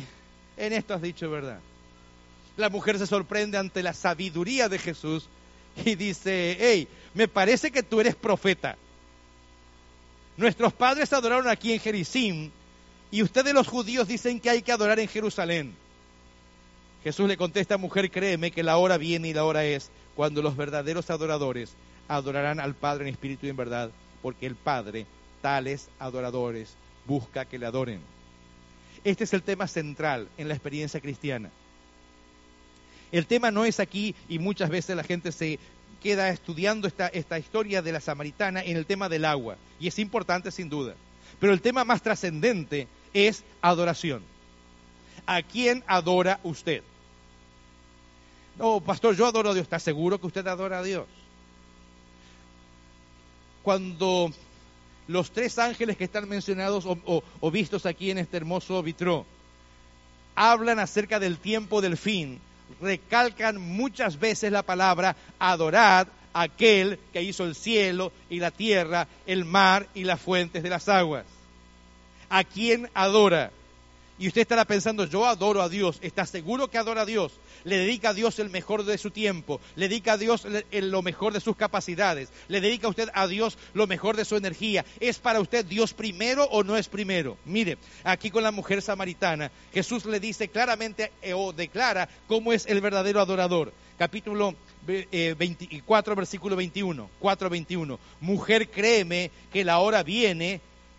en esto has dicho verdad. La mujer se sorprende ante la sabiduría de Jesús y dice, hey, me parece que tú eres profeta. Nuestros padres adoraron aquí en Jericim y ustedes los judíos dicen que hay que adorar en Jerusalén. Jesús le contesta, mujer, créeme que la hora viene y la hora es cuando los verdaderos adoradores adorarán al Padre en espíritu y en verdad, porque el Padre, tales adoradores, busca que le adoren. Este es el tema central en la experiencia cristiana. El tema no es aquí, y muchas veces la gente se queda estudiando esta, esta historia de la samaritana en el tema del agua, y es importante sin duda. Pero el tema más trascendente es adoración. ¿A quién adora usted? No, pastor, yo adoro a Dios. ¿Está seguro que usted adora a Dios? Cuando los tres ángeles que están mencionados o, vistos aquí en este hermoso vitró hablan acerca del tiempo del fin, recalcan muchas veces la palabra adorad a aquel que hizo el cielo y la tierra, el mar y las fuentes de las aguas. ¿A quién adora? Y usted estará pensando, yo adoro a Dios. ¿Está seguro que adora a Dios? le dedica a Dios el mejor de su tiempo, le dedica a Dios lo mejor de sus capacidades, le dedica a usted a Dios lo mejor de su energía. ¿Es para usted Dios primero o no es primero? Mire, aquí con la mujer samaritana, Jesús le dice claramente eh, o declara cómo es el verdadero adorador. Capítulo 24, eh, versículo 21, 4, 21. Mujer, créeme que la hora viene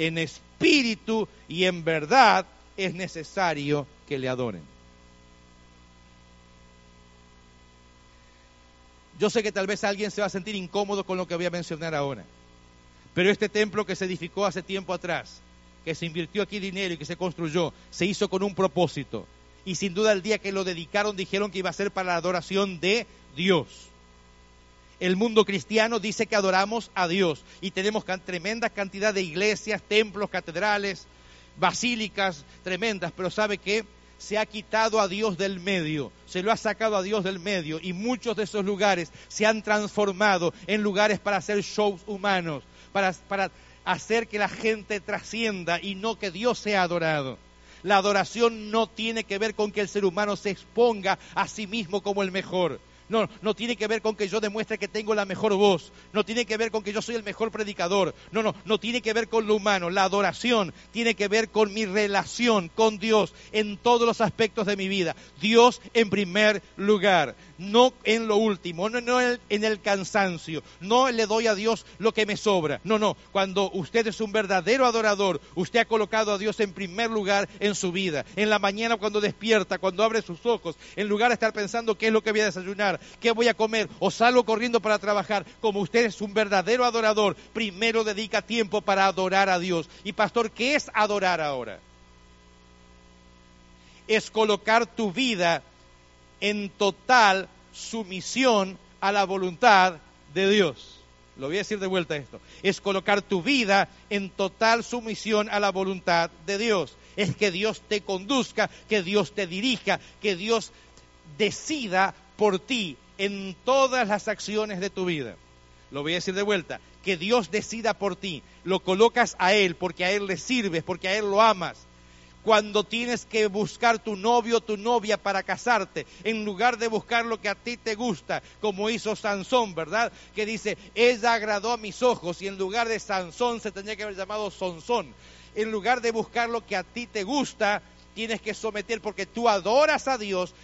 en espíritu y en verdad es necesario que le adoren. Yo sé que tal vez alguien se va a sentir incómodo con lo que voy a mencionar ahora, pero este templo que se edificó hace tiempo atrás, que se invirtió aquí dinero y que se construyó, se hizo con un propósito. Y sin duda el día que lo dedicaron dijeron que iba a ser para la adoración de Dios. El mundo cristiano dice que adoramos a Dios y tenemos tremenda cantidad de iglesias, templos, catedrales, basílicas tremendas, pero ¿sabe qué? se ha quitado a Dios del medio, se lo ha sacado a Dios del medio y muchos de esos lugares se han transformado en lugares para hacer shows humanos, para, para hacer que la gente trascienda y no que Dios sea adorado. La adoración no tiene que ver con que el ser humano se exponga a sí mismo como el mejor. No, no tiene que ver con que yo demuestre que tengo la mejor voz. No tiene que ver con que yo soy el mejor predicador. No, no, no tiene que ver con lo humano. La adoración tiene que ver con mi relación con Dios en todos los aspectos de mi vida. Dios en primer lugar no en lo último, no, no en el cansancio, no le doy a Dios lo que me sobra. No, no, cuando usted es un verdadero adorador, usted ha colocado a Dios en primer lugar en su vida. En la mañana cuando despierta, cuando abre sus ojos, en lugar de estar pensando qué es lo que voy a desayunar, qué voy a comer o salgo corriendo para trabajar, como usted es un verdadero adorador, primero dedica tiempo para adorar a Dios. Y pastor, ¿qué es adorar ahora? Es colocar tu vida en total sumisión a la voluntad de Dios. Lo voy a decir de vuelta esto. Es colocar tu vida en total sumisión a la voluntad de Dios. es que Dios te conduzca, que Dios te dirija, que Dios decida por ti en todas las acciones de tu vida. Lo voy a decir de vuelta, que Dios decida por ti, lo colocas a Él porque a Él le sirves, porque a Él lo amas. Cuando tienes que buscar tu novio o tu novia para casarte, en lugar de buscar lo que a ti te gusta, como hizo Sansón, ¿verdad? Que dice, ella agradó a mis ojos y en lugar de Sansón se tenía que haber llamado Sonsón. En lugar de buscar lo que a ti te gusta, tienes que someter porque tú adoras a Dios,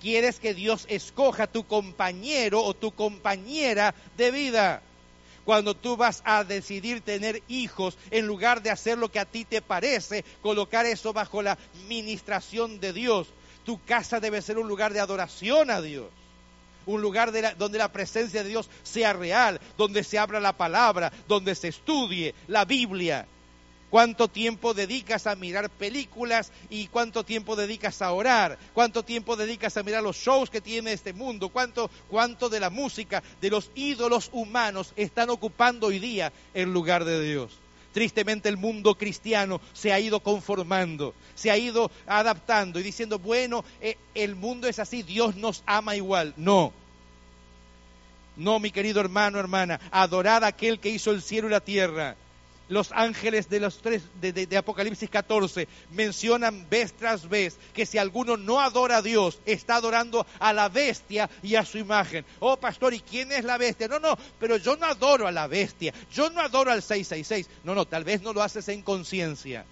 quieres que Dios escoja tu compañero o tu compañera de vida cuando tú vas a decidir tener hijos, en lugar de hacer lo que a ti te parece, colocar eso bajo la ministración de Dios. Tu casa debe ser un lugar de adoración a Dios. Un lugar donde la presencia de Dios sea real, donde se abra la palabra, donde se estudie la Biblia. ¿Cuánto tiempo dedicas a mirar películas y cuánto tiempo dedicas a orar? ¿Cuánto tiempo dedicas a mirar los shows que tiene este mundo? ¿Cuánto, cuánto de la música, de los ídolos humanos están ocupando hoy día el lugar de Dios? Tristemente el mundo cristiano se ha ido conformando, se ha ido adaptando y diciendo, bueno, eh, el mundo es así, Dios nos ama igual. No, no, mi querido hermano, hermana, adorad a aquel que hizo el cielo y la tierra los ángeles de los tres de, Apocalipsis 14 mencionan vez tras vez que si alguno no adora a Dios, está adorando a la bestia y a su imagen. Oh, pastor, ¿y quién es la bestia? No, no, pero yo no adoro a la bestia, yo no adoro al 666. No, no, tal vez no lo haces en conciencia.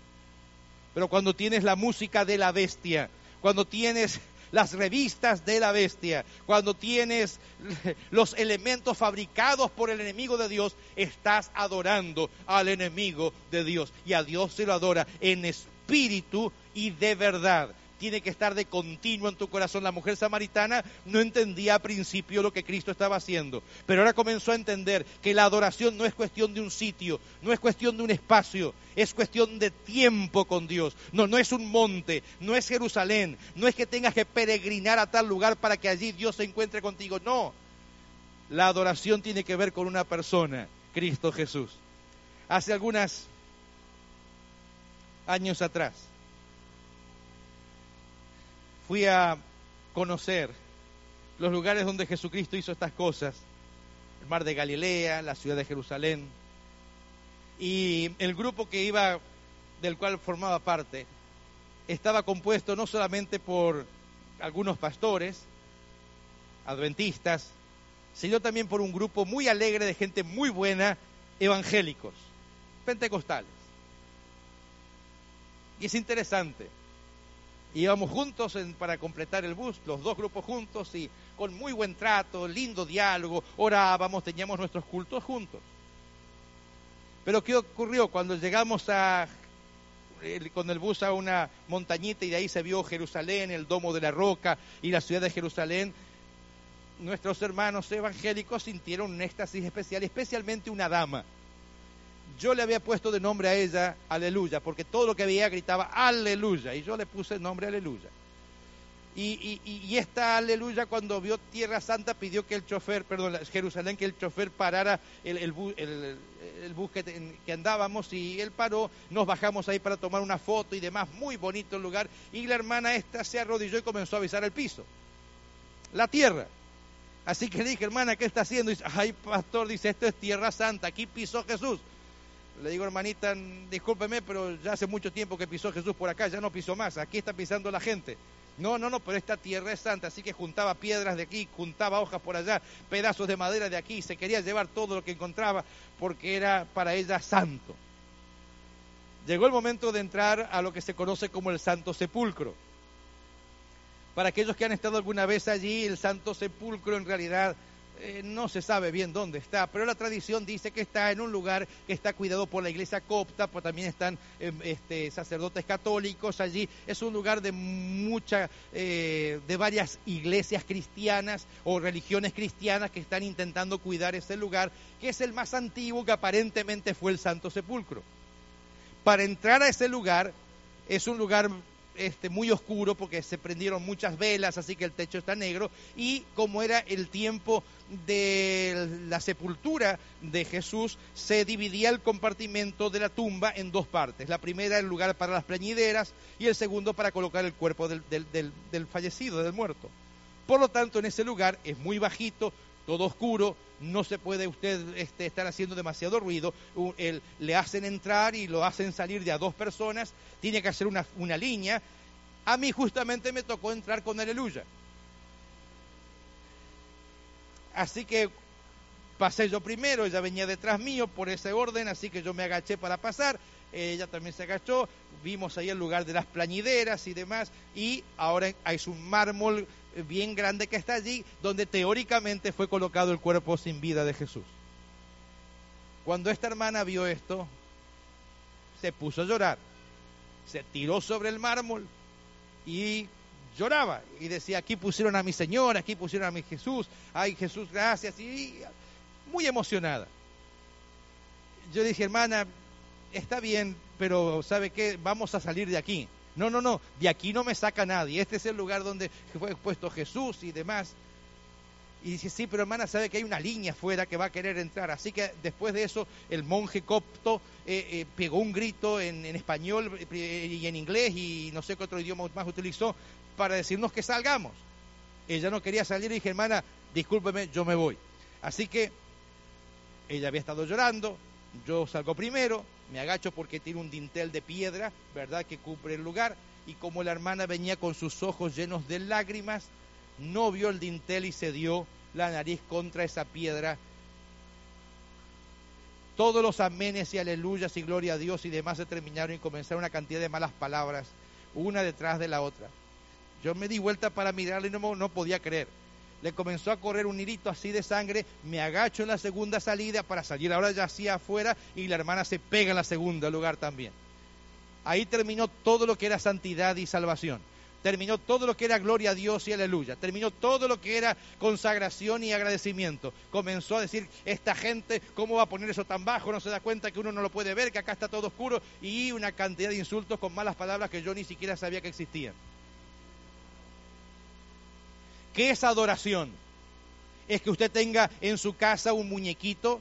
Pero cuando tienes la música de la bestia, cuando tienes las revistas de la bestia, cuando tienes <laughs> los elementos fabricados por el enemigo de Dios, estás adorando al enemigo de Dios. Y a Dios se lo adora en espíritu y de verdad tiene que estar de continuo en tu corazón. La mujer samaritana no entendía al principio lo que Cristo estaba haciendo, pero ahora comenzó a entender que la adoración no es cuestión de un sitio, no es cuestión de un espacio, es cuestión de tiempo con Dios. No, no es un monte, no es Jerusalén, no es que tengas que peregrinar a tal lugar para que allí Dios se encuentre contigo, no. La adoración tiene que ver con una persona, Cristo Jesús. Hace algunos años atrás, fui a conocer los lugares donde Jesucristo hizo estas cosas, el mar de Galilea, la ciudad de Jerusalén, y el grupo que iba, del cual formaba parte, estaba compuesto no solamente por algunos pastores, adventistas, sino también por un grupo muy alegre de gente muy buena, evangélicos, pentecostales. Y es interesante, Íbamos juntos para completar el bus, los dos grupos juntos y con muy buen trato, lindo diálogo, orábamos, teníamos nuestros cultos juntos. Pero ¿qué ocurrió cuando llegamos a, con el bus a una montañita y de ahí se vio Jerusalén, el domo de la roca y la ciudad de Jerusalén? Nuestros hermanos evangélicos sintieron un éxtasis especial, especialmente una dama yo le había puesto de nombre a ella aleluya, porque todo lo que veía gritaba aleluya, y yo le puse el nombre aleluya. Y, y, esta aleluya cuando vio Tierra Santa pidió que el chofer, perdón, Jerusalén, que el chofer parara el, bus que, andábamos y él paró, nos bajamos ahí para tomar una foto y demás, muy bonito el lugar, y la hermana esta se arrodilló y comenzó a avisar el piso, la tierra. Así que le dije, hermana, ¿qué está haciendo? dice, ay, pastor, dice, esto es Tierra Santa, aquí pisó Jesús. Le digo, hermanita, discúlpeme, pero ya hace mucho tiempo que pisó Jesús por acá, ya no pisó más, aquí está pisando la gente. No, no, no, pero esta tierra es santa, así que juntaba piedras de aquí, juntaba hojas por allá, pedazos de madera de aquí, se quería llevar todo lo que encontraba porque era para ella santo. Llegó el momento de entrar a lo que se conoce como el Santo Sepulcro. Para aquellos que han estado alguna vez allí, el Santo Sepulcro en realidad eh, no se sabe bien dónde está, pero la tradición dice que está en un lugar que está cuidado por la iglesia copta, pues también están em, este, sacerdotes católicos allí. Es un lugar de mucha, eh, de varias iglesias cristianas o religiones cristianas que están intentando cuidar ese lugar, que es el más antiguo que aparentemente fue el Santo Sepulcro. Para entrar a ese lugar es un lugar este, muy oscuro porque se prendieron muchas velas, así que el techo está negro. Y como era el tiempo de la sepultura de Jesús, se dividía el compartimento de la tumba en dos partes. La primera el lugar para las plañideras y el segundo para colocar el cuerpo del, del fallecido, del muerto. Por lo tanto, en ese lugar es muy bajito, todo oscuro, no se puede usted este, estar haciendo demasiado ruido, le hacen entrar y lo hacen salir de a dos personas, tiene que hacer una, una línea. A mí justamente me tocó entrar con aleluya. Así que pasé yo primero, ella venía detrás mío por ese orden, así que yo me agaché para pasar, ella también se agachó, vimos ahí el lugar de las plañideras y demás, y ahora hay un mármol bien grande que está allí, donde teóricamente fue colocado el cuerpo sin vida de Jesús. Cuando esta hermana vio esto, se puso a llorar, se tiró sobre el mármol y lloraba y decía, aquí pusieron a mi Señor, aquí pusieron a mi Jesús, ay Jesús, gracias, y muy emocionada. Yo dije, hermana, está bien, pero ¿sabe qué? Vamos a salir de aquí. No, no, no, de aquí no me saca nadie. Este es el lugar donde fue puesto Jesús y demás. Y dice, sí, pero hermana, sabe que hay una línea afuera que va a querer entrar. Así que después de eso, el monje copto eh, eh, pegó un grito en, español eh, y en inglés y no sé qué otro idioma más utilizó para decirnos que salgamos. Ella no quería salir y dije, hermana, discúlpeme, yo me voy. Así que ella había estado llorando, yo salgo primero, me agacho porque tiene un dintel de piedra, ¿verdad?, que cubre el lugar. Y como la hermana venía con sus ojos llenos de lágrimas, no vio el dintel y se dio la nariz contra esa piedra. Todos los amenes y aleluyas y gloria a Dios y demás se terminaron y comenzaron una cantidad de malas palabras, una detrás de la otra. Yo me di vuelta para mirarle y no, no podía creer le comenzó a correr un hirito así de sangre, me agacho en la segunda salida para salir ahora ya hacia afuera y la hermana se pega en la segunda lugar también. Ahí terminó todo lo que era santidad y salvación. Terminó todo lo que era gloria a Dios y aleluya. Terminó todo lo que era consagración y agradecimiento. Comenzó a decir, esta gente, ¿cómo va a poner eso tan bajo? No se da cuenta que uno no lo puede ver, que acá está todo oscuro. Y una cantidad de insultos con malas palabras que yo ni siquiera sabía que existían. ¿Qué es adoración? ¿Es que usted tenga en su casa un muñequito?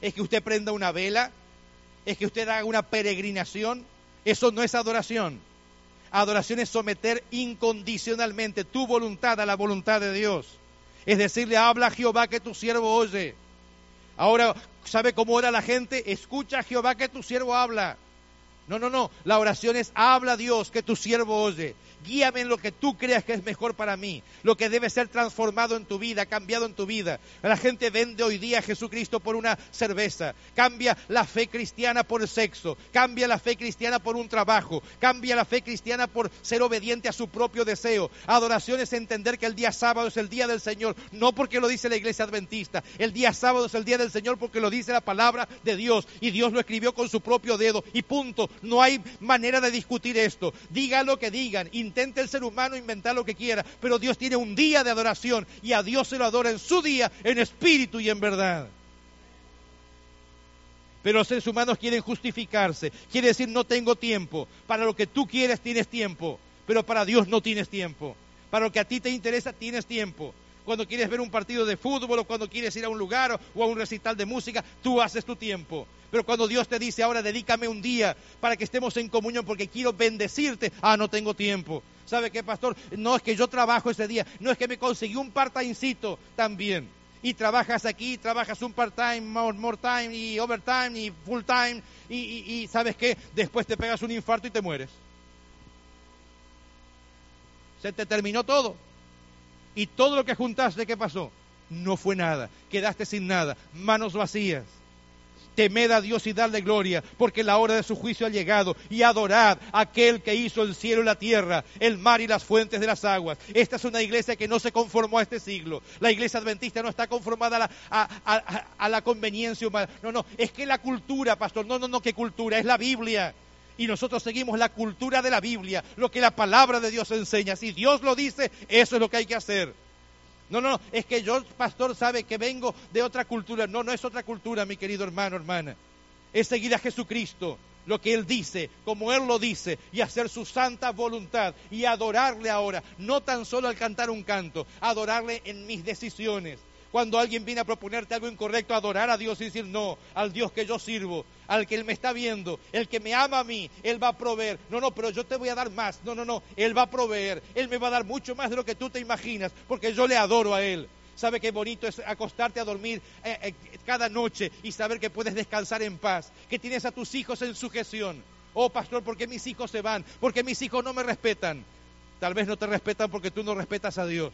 ¿Es que usted prenda una vela? ¿Es que usted haga una peregrinación? Eso no es adoración. Adoración es someter incondicionalmente tu voluntad a la voluntad de Dios. Es decirle, habla Jehová que tu siervo oye. Ahora, ¿sabe cómo ora la gente? Escucha Jehová que tu siervo habla. No, no, no. La oración es habla Dios que tu siervo oye. Guíame en lo que tú creas que es mejor para mí, lo que debe ser transformado en tu vida, cambiado en tu vida. La gente vende hoy día a Jesucristo por una cerveza, cambia la fe cristiana por el sexo, cambia la fe cristiana por un trabajo, cambia la fe cristiana por ser obediente a su propio deseo. Adoración es entender que el día sábado es el día del Señor, no porque lo dice la iglesia adventista, el día sábado es el día del Señor porque lo dice la palabra de Dios y Dios lo escribió con su propio dedo y punto. No hay manera de discutir esto. Diga lo que digan, intente el ser humano inventar lo que quiera, pero Dios tiene un día de adoración y a Dios se lo adora en su día, en espíritu y en verdad. Pero los seres humanos quieren justificarse, quiere decir no tengo tiempo. Para lo que tú quieres tienes tiempo, pero para Dios no tienes tiempo. Para lo que a ti te interesa tienes tiempo. Cuando quieres ver un partido de fútbol o cuando quieres ir a un lugar o a un recital de música, tú haces tu tiempo. Pero cuando Dios te dice, ahora dedícame un día para que estemos en comunión porque quiero bendecirte, ah, no tengo tiempo. ¿Sabe qué, pastor? No es que yo trabajo ese día, no es que me conseguí un part-timecito también. Y trabajas aquí, trabajas un part-time, more, time, y overtime, y full time, y, y ¿sabes qué? Después te pegas un infarto y te mueres. Se te terminó todo. Y todo lo que juntaste, ¿qué pasó? No fue nada. Quedaste sin nada. Manos vacías. Temed a Dios y darle gloria, porque la hora de su juicio ha llegado. Y adorad a aquel que hizo el cielo y la tierra, el mar y las fuentes de las aguas. Esta es una iglesia que no se conformó a este siglo. La iglesia adventista no está conformada a la, conveniencia humana. No, no, es que la cultura, pastor, no, no, no, ¿qué cultura? Es la Biblia y nosotros seguimos la cultura de la Biblia, lo que la palabra de Dios enseña. Si Dios lo dice, eso es lo que hay que hacer. No, no, es que yo, pastor, sabe que vengo de otra cultura. No, no es otra cultura, mi querido hermano, hermana. Es seguir a Jesucristo. lo que Él dice, como Él lo dice, y hacer su santa voluntad y adorarle ahora, no tan solo al cantar un canto, adorarle en mis decisiones. Cuando alguien viene a proponerte algo incorrecto, adorar a Dios y decir no, al Dios que yo sirvo, al que Él me está viendo, el que me ama a mí, Él va a proveer. No, no, pero yo te voy a dar más. No, no, no, Él va a proveer. Él me va a dar mucho más de lo que tú te imaginas, porque yo le adoro a Él. ¿Sabe qué bonito es acostarte a dormir eh, eh, cada noche y saber que puedes descansar en paz? Que tienes a tus hijos en sujeción. Oh, pastor, ¿por qué mis hijos se van? Porque mis hijos no me respetan. Tal vez no te respetan porque tú no respetas a Dios.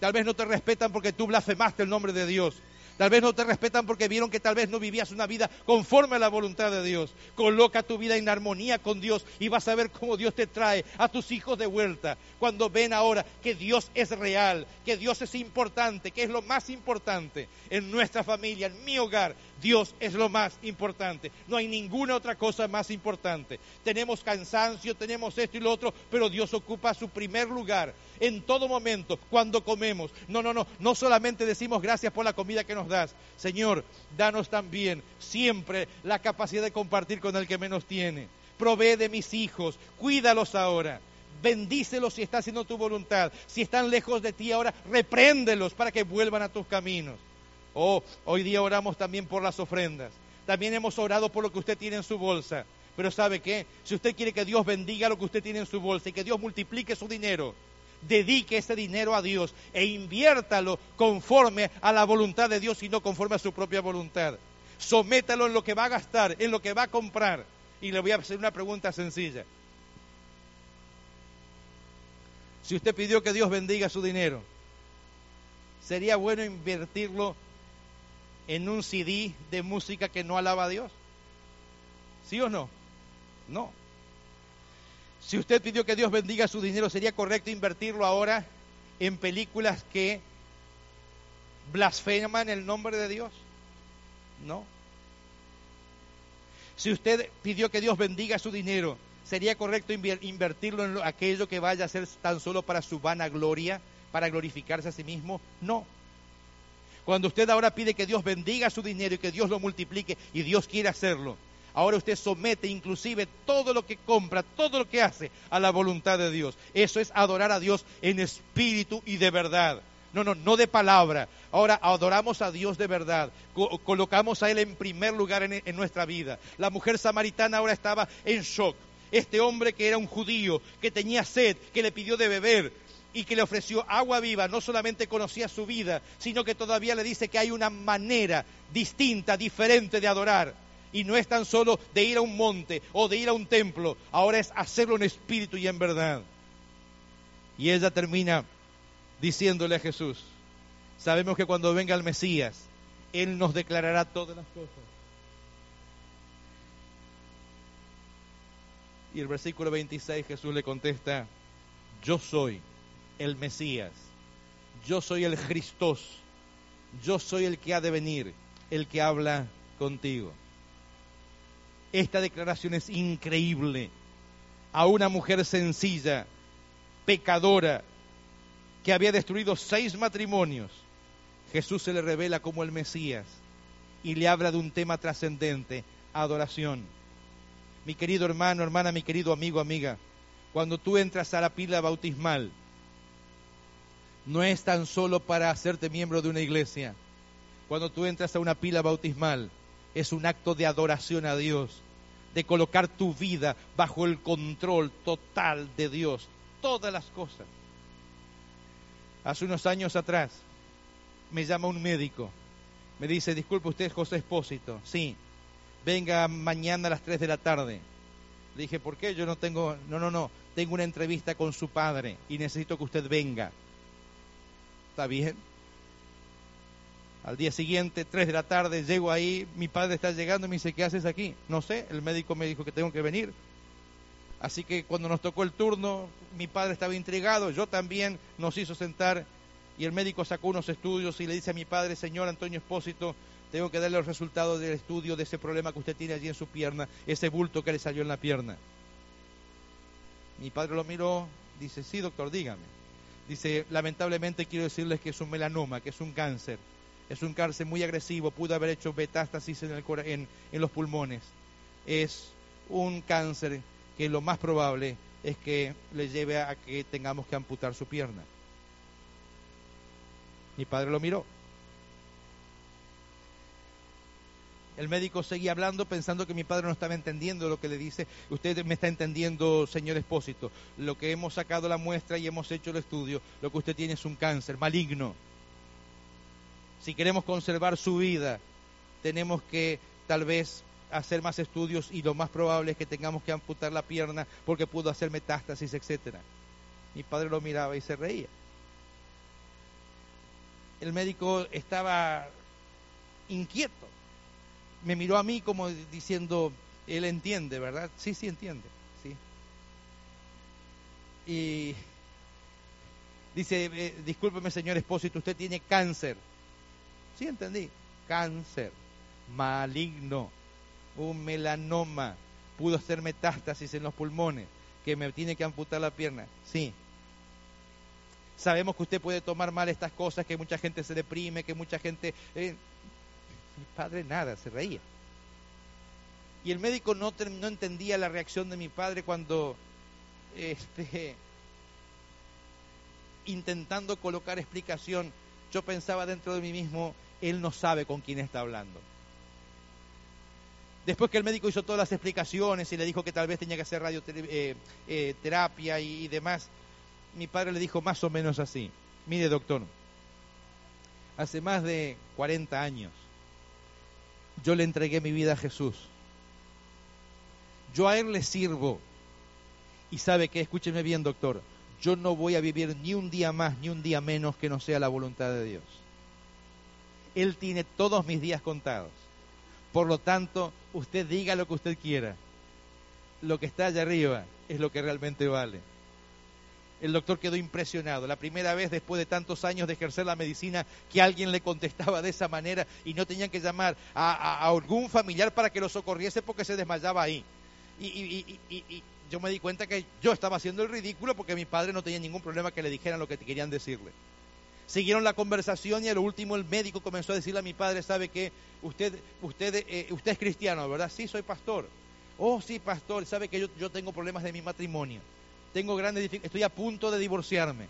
Tal vez no te respetan porque tú blasfemaste el nombre de Dios. Tal vez no te respetan porque vieron que tal vez no vivías una vida conforme a la voluntad de Dios. Coloca tu vida en armonía con Dios y vas a ver cómo Dios te trae a tus hijos de vuelta. Cuando ven ahora que Dios es real, que Dios es importante, que es lo más importante en nuestra familia, en mi hogar. Dios es lo más importante. No hay ninguna otra cosa más importante. Tenemos cansancio, tenemos esto y lo otro, pero Dios ocupa su primer lugar en todo momento cuando comemos. No, no, no. No solamente decimos gracias por la comida que nos Señor, danos también siempre la capacidad de compartir con el que menos tiene. Provee de mis hijos, cuídalos ahora. Bendícelos si está haciendo tu voluntad. Si están lejos de ti ahora, repréndelos para que vuelvan a tus caminos. Oh, hoy día oramos también por las ofrendas. También hemos orado por lo que usted tiene en su bolsa. Pero ¿sabe qué? Si usted quiere que Dios bendiga lo que usted tiene en su bolsa y que Dios multiplique su dinero, dedique ese dinero a Dios e inviértalo conforme a la voluntad de Dios y no conforme a su propia voluntad. Sométalo en lo que va a gastar, en lo que va a comprar. Y le voy a hacer una pregunta sencilla. Si usted pidió que Dios bendiga su dinero, ¿sería bueno invertirlo en un CD de música que no alaba a Dios? ¿Sí o no? No. Si usted pidió que Dios bendiga su dinero, ¿sería correcto invertirlo ahora en películas que blasfeman el nombre de Dios? No. Si usted pidió que Dios bendiga su dinero, ¿sería correcto invertirlo en aquello que vaya a ser tan solo para su vanagloria, para glorificarse a sí mismo? No. Cuando usted ahora pide que Dios bendiga su dinero y que Dios lo multiplique, y Dios quiere hacerlo, Ahora usted somete inclusive todo lo que compra, todo lo que hace a la voluntad de Dios. Eso es adorar a Dios en espíritu y de verdad. No, no, no de palabra. Ahora adoramos a Dios de verdad. colocamos a Él en primer lugar en, en nuestra vida. La mujer samaritana ahora estaba en shock. Este hombre que era un judío, que tenía sed, que le pidió de beber, y que le ofreció agua viva, no solamente conocía su vida, sino que todavía le dice que hay una manera distinta, diferente de adorar. Y no es tan solo de ir a un monte o de ir a un templo, ahora es hacerlo en espíritu y en verdad. Y ella termina diciéndole a Jesús, sabemos que cuando venga el Mesías, Él nos declarará todas las cosas. Y el versículo 26 Jesús le contesta, yo soy el Mesías, yo soy el Cristo, yo soy el que ha de venir, el que habla contigo. Esta declaración es increíble. A una mujer sencilla, pecadora, que había destruido seis matrimonios, Jesús se le revela como el Mesías y le habla de un tema trascendente, adoración. Mi querido hermano, hermana, mi querido amigo, amiga, cuando tú entras a la pila bautismal, no es tan solo para hacerte miembro de una iglesia. Cuando tú entras a una pila bautismal, es un acto de adoración a Dios, de colocar tu vida bajo el control total de Dios, todas las cosas. Hace unos años atrás me llama un médico, me dice, disculpe usted es José Espósito, sí, venga mañana a las 3 de la tarde. Le dije, ¿por qué? Yo no tengo, no, no, no, tengo una entrevista con su padre y necesito que usted venga. ¿Está bien? Al día siguiente, 3 de la tarde, llego ahí, mi padre está llegando y me dice, ¿qué haces aquí? No sé, el médico me dijo que tengo que venir. Así que cuando nos tocó el turno, mi padre estaba intrigado, yo también nos hizo sentar y el médico sacó unos estudios y le dice a mi padre, señor Antonio Espósito, tengo que darle los resultados del estudio de ese problema que usted tiene allí en su pierna, ese bulto que le salió en la pierna. Mi padre lo miró, dice, sí doctor, dígame. Dice, lamentablemente quiero decirles que es un melanoma, que es un cáncer es un cáncer muy agresivo, pudo haber hecho metástasis en, el, en, los pulmones. Es un cáncer que lo más probable es que le lleve a que tengamos que amputar su pierna. Mi padre lo miró. El médico seguía hablando pensando que mi padre no estaba entendiendo lo que le dice. Usted me está entendiendo, señor Espósito. Lo que hemos sacado la muestra y hemos hecho el estudio, lo que usted tiene es un cáncer maligno. Si queremos conservar su vida, tenemos que tal vez hacer más estudios y lo más probable es que tengamos que amputar la pierna porque pudo hacer metástasis, etcétera. Mi padre lo miraba y se reía. El médico estaba inquieto me miró a mí como diciendo, él entiende, ¿verdad? Sí, sí entiende, sí. Y dice, eh, discúlpeme señor Espósito, usted tiene cáncer. Sí, entendí, cáncer, maligno, un melanoma, pudo hacer metástasis en los pulmones, que me tiene que amputar la pierna. Sí, sabemos que usted puede tomar mal estas cosas, que mucha gente se deprime, que mucha gente... Eh, mi padre nada, se reía. Y el médico no, no entendía la reacción de mi padre cuando, este, intentando colocar explicación, yo pensaba dentro de mí mismo, él no sabe con quién está hablando. Después que el médico hizo todas las explicaciones y le dijo que tal vez tenía que hacer radioterapia eh, eh, y demás, mi padre le dijo más o menos así, mire doctor, hace más de 40 años yo le entregué mi vida a Jesús. Yo a Él le sirvo. Y sabe que, escúcheme bien, doctor, yo no voy a vivir ni un día más ni un día menos que no sea la voluntad de Dios. Él tiene todos mis días contados. Por lo tanto, usted diga lo que usted quiera. Lo que está allá arriba es lo que realmente vale. El doctor quedó impresionado. La primera vez después de tantos años de ejercer la medicina que alguien le contestaba de esa manera y no tenían que llamar a, algún familiar para que lo socorriese porque se desmayaba ahí. Y, yo me di cuenta que yo estaba haciendo el ridículo porque mi padre no tenía ningún problema que le dijeran lo que querían decirle. Siguieron la conversación y a lo último el médico comenzó a decirle a mi padre, ¿sabe qué? Usted, usted, eh, usted es cristiano, ¿verdad? Sí, soy pastor. Oh, sí, pastor, ¿sabe que yo, yo tengo problemas de mi matrimonio? tengo grandes dificultades, estoy a punto de divorciarme.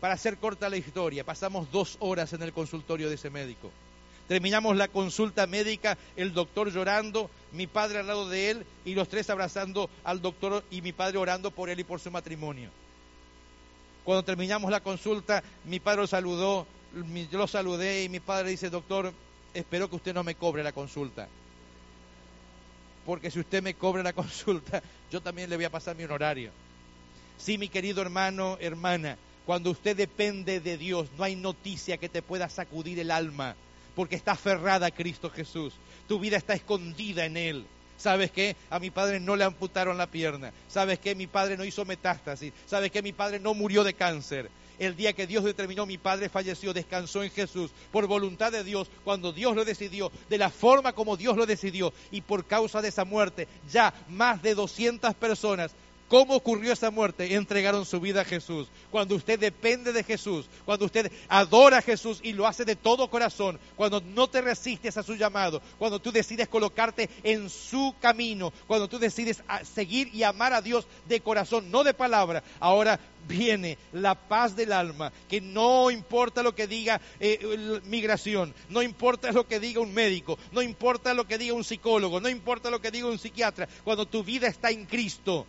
Para hacer corta la historia, pasamos dos horas en el consultorio de ese médico. Terminamos la consulta médica, el doctor llorando, mi padre al lado de él y los tres abrazando al doctor y mi padre orando por él y por su matrimonio. Cuando terminamos la consulta, mi padre lo saludó, yo lo saludé y mi padre dice, doctor, espero que usted no me cobre la consulta porque si usted me cobra la <laughs> consulta, yo también le voy a pasar mi honorario. Sí, mi querido hermano, hermana, cuando usted depende de Dios, no hay noticia que te pueda sacudir el alma, porque está aferrada a Cristo Jesús. Tu vida está escondida en Él. ¿Sabes qué? A mi padre no le amputaron la pierna. ¿Sabes qué? Mi padre no hizo metástasis. ¿Sabes qué? Mi padre no murió de cáncer el día que Dios determinó mi padre falleció, descansó en Jesús, por voluntad de Dios, cuando Dios lo decidió, de la forma como Dios lo decidió, y por causa de esa muerte, ya más de 200 personas ¿Cómo ocurrió esa muerte? Entregaron su vida a Jesús. Cuando usted depende de Jesús, cuando usted adora a Jesús y lo hace de todo corazón, cuando no te resistes a su llamado, cuando tú decides colocarte en su camino, cuando tú decides seguir y amar a Dios de corazón, no de palabra, ahora viene la paz del alma, que no importa lo que diga eh, migración, no importa lo que diga un médico, no importa lo que diga un psicólogo, no importa lo que diga un psiquiatra, cuando tu vida está en Cristo,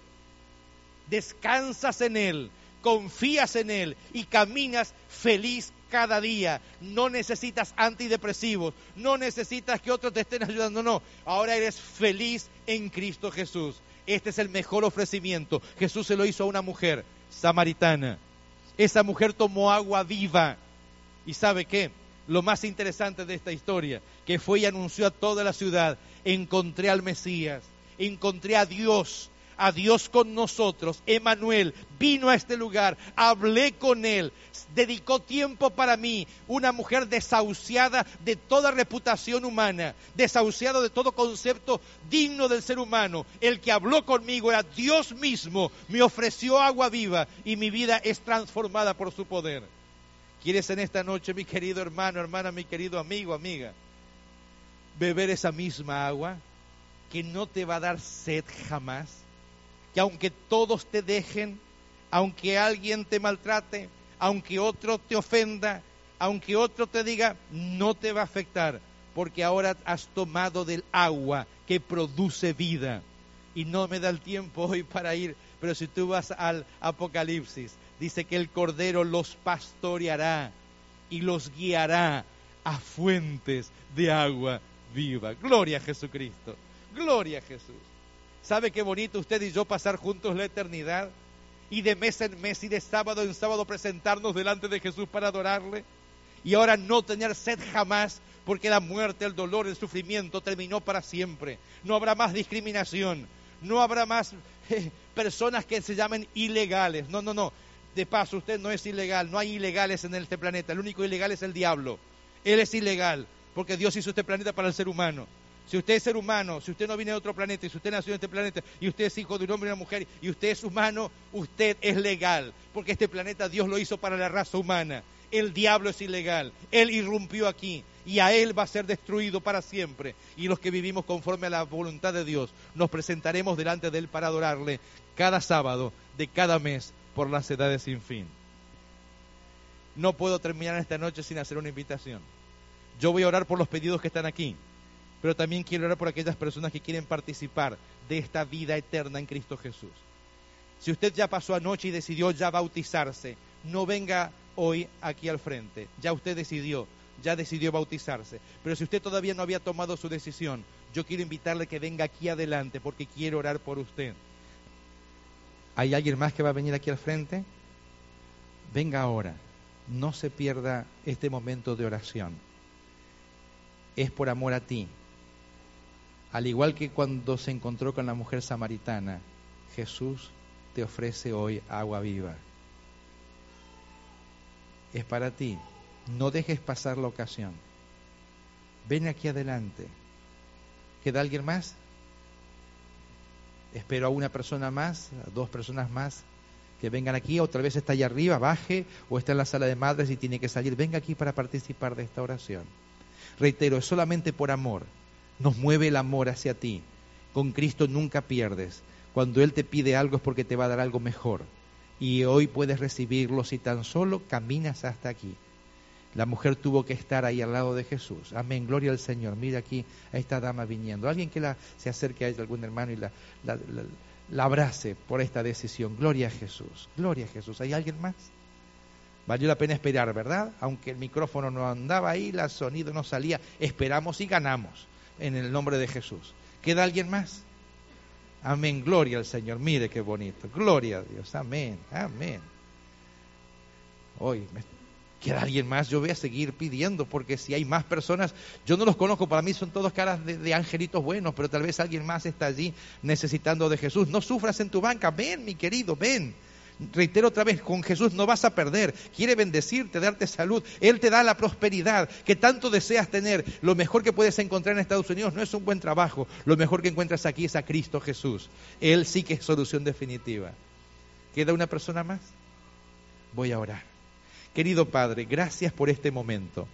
descansas en Él, confías en Él y caminas feliz cada día. No necesitas antidepresivos, no necesitas que otros te estén ayudando, no. Ahora eres feliz en Cristo Jesús. Este es el mejor ofrecimiento. Jesús se lo hizo a una mujer samaritana. Esa mujer tomó agua viva. ¿Y sabe qué? Lo más interesante de esta historia, que fue y anunció a toda la ciudad, encontré al Mesías, encontré a Dios, a Dios con nosotros. Emanuel vino a este lugar, hablé con él, dedicó tiempo para mí, una mujer desahuciada de toda reputación humana, desahuciada de todo concepto digno del ser humano. El que habló conmigo era Dios mismo, me ofreció agua viva y mi vida es transformada por su poder. ¿Quieres en esta noche, mi querido hermano, hermana, mi querido amigo, amiga, beber esa misma agua? que no te va a dar sed jamás, que aunque todos te dejen, aunque alguien te maltrate, aunque otro te ofenda, aunque otro te diga, no te va a afectar, porque ahora has tomado del agua que produce vida. Y no me da el tiempo hoy para ir, pero si tú vas al Apocalipsis, dice que el Cordero los pastoreará y los guiará a fuentes de agua viva. Gloria a Jesucristo. Gloria a Jesús. ¿Sabe qué bonito usted y yo pasar juntos la eternidad? Y de mes en mes y de sábado en sábado presentarnos delante de Jesús para adorarle. Y ahora no tener sed jamás porque la muerte, el dolor, el sufrimiento terminó para siempre. No habrá más discriminación. No habrá más <laughs> eh, personas que se llamen ilegales. No, no, no. De paso, usted no es ilegal. No hay ilegales en este planeta. El único ilegal es el diablo. Él es ilegal porque Dios hizo este planeta para el ser humano. Si usted es ser humano, si usted no viene de otro planeta, y si usted nació en este planeta, y usted es hijo de un hombre y una mujer, y usted es humano, usted es legal, porque este planeta Dios lo hizo para la raza humana. El diablo es ilegal, él irrumpió aquí, y a él va a ser destruido para siempre. Y los que vivimos conforme a la voluntad de Dios, nos presentaremos delante de él para adorarle cada sábado de cada mes por las edades sin fin. No puedo terminar esta noche sin hacer una invitación. Yo voy a orar por los pedidos que están aquí pero también quiero orar por aquellas personas que quieren participar de esta vida eterna en Cristo Jesús. Si usted ya pasó anoche y decidió ya bautizarse, no venga hoy aquí al frente. Ya usted decidió, ya decidió bautizarse. Pero si usted todavía no había tomado su decisión, yo quiero invitarle que venga aquí adelante porque quiero orar por usted. ¿Hay alguien más que va a venir aquí al frente? Venga ahora. No se pierda este momento de oración. Es por amor a ti, al igual que cuando se encontró con la mujer samaritana, Jesús te ofrece hoy agua viva. Es para ti. No dejes pasar la ocasión. Ven aquí adelante. ¿Queda alguien más? Espero a una persona más, a dos personas más que vengan aquí, otra vez está allá arriba, baje, o está en la sala de madres y tiene que salir. Venga aquí para participar de esta oración. Reitero, es solamente por amor nos mueve el amor hacia ti. Con Cristo nunca pierdes. Cuando Él te pide algo es porque te va a dar algo mejor. Y hoy puedes recibirlo si tan solo caminas hasta aquí. La mujer tuvo que estar ahí al lado de Jesús. Amén, gloria al Señor. Mira aquí a esta dama viniendo. Alguien que la, se acerque a ella, algún hermano, y la, la, la abrace por esta decisión. Gloria a Jesús, gloria a Jesús. ¿Hay alguien más? Valió la pena esperar, ¿verdad? Aunque el micrófono no andaba ahí, el sonido no salía, esperamos y ganamos en el nombre de Jesús. ¿Queda alguien más? Amén, gloria al Señor. Mire qué bonito. Gloria a Dios. Amén, amén. Hoy, ¿queda alguien más? Yo voy a seguir pidiendo porque si hay más personas, yo no los conozco, para mí son todos caras de angelitos buenos, pero tal vez alguien más está allí necesitando de Jesús. No sufras en tu banca. Ven, mi querido, ven. Reitero otra vez, con Jesús no vas a perder. Quiere bendecirte, darte salud. Él te da la prosperidad que tanto deseas tener. Lo mejor que puedes encontrar en Estados Unidos no es un buen trabajo. Lo mejor que encuentras aquí es a Cristo Jesús. Él sí que es solución definitiva. ¿Queda una persona más? Voy a orar. Querido Padre, gracias por este momento.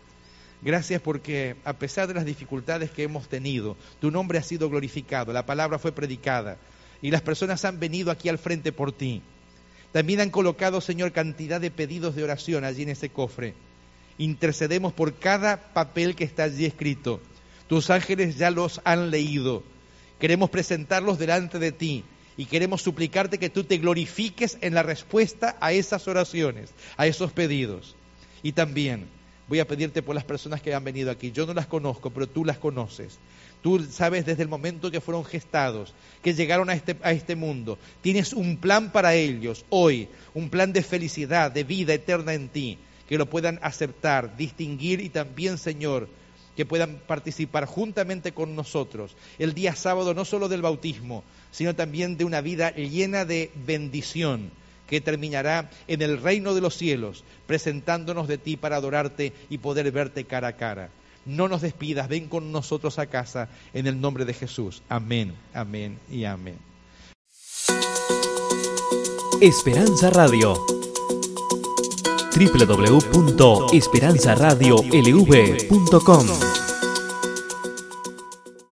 Gracias porque a pesar de las dificultades que hemos tenido, tu nombre ha sido glorificado, la palabra fue predicada y las personas han venido aquí al frente por ti. También han colocado, Señor, cantidad de pedidos de oración allí en ese cofre. Intercedemos por cada papel que está allí escrito. Tus ángeles ya los han leído. Queremos presentarlos delante de ti y queremos suplicarte que tú te glorifiques en la respuesta a esas oraciones, a esos pedidos. Y también voy a pedirte por las personas que han venido aquí. Yo no las conozco, pero tú las conoces. Tú sabes desde el momento que fueron gestados, que llegaron a este, a este mundo. Tienes un plan para ellos hoy, un plan de felicidad, de vida eterna en ti, que lo puedan aceptar, distinguir y también, Señor, que puedan participar juntamente con nosotros el día sábado no solo del bautismo, sino también de una vida llena de bendición que terminará en el reino de los cielos, presentándonos de ti para adorarte y poder verte cara a cara. No nos despidas, ven con nosotros a casa en el nombre de Jesús. Amén, amén y amén. Esperanza Radio www.esperanzaradiolv.com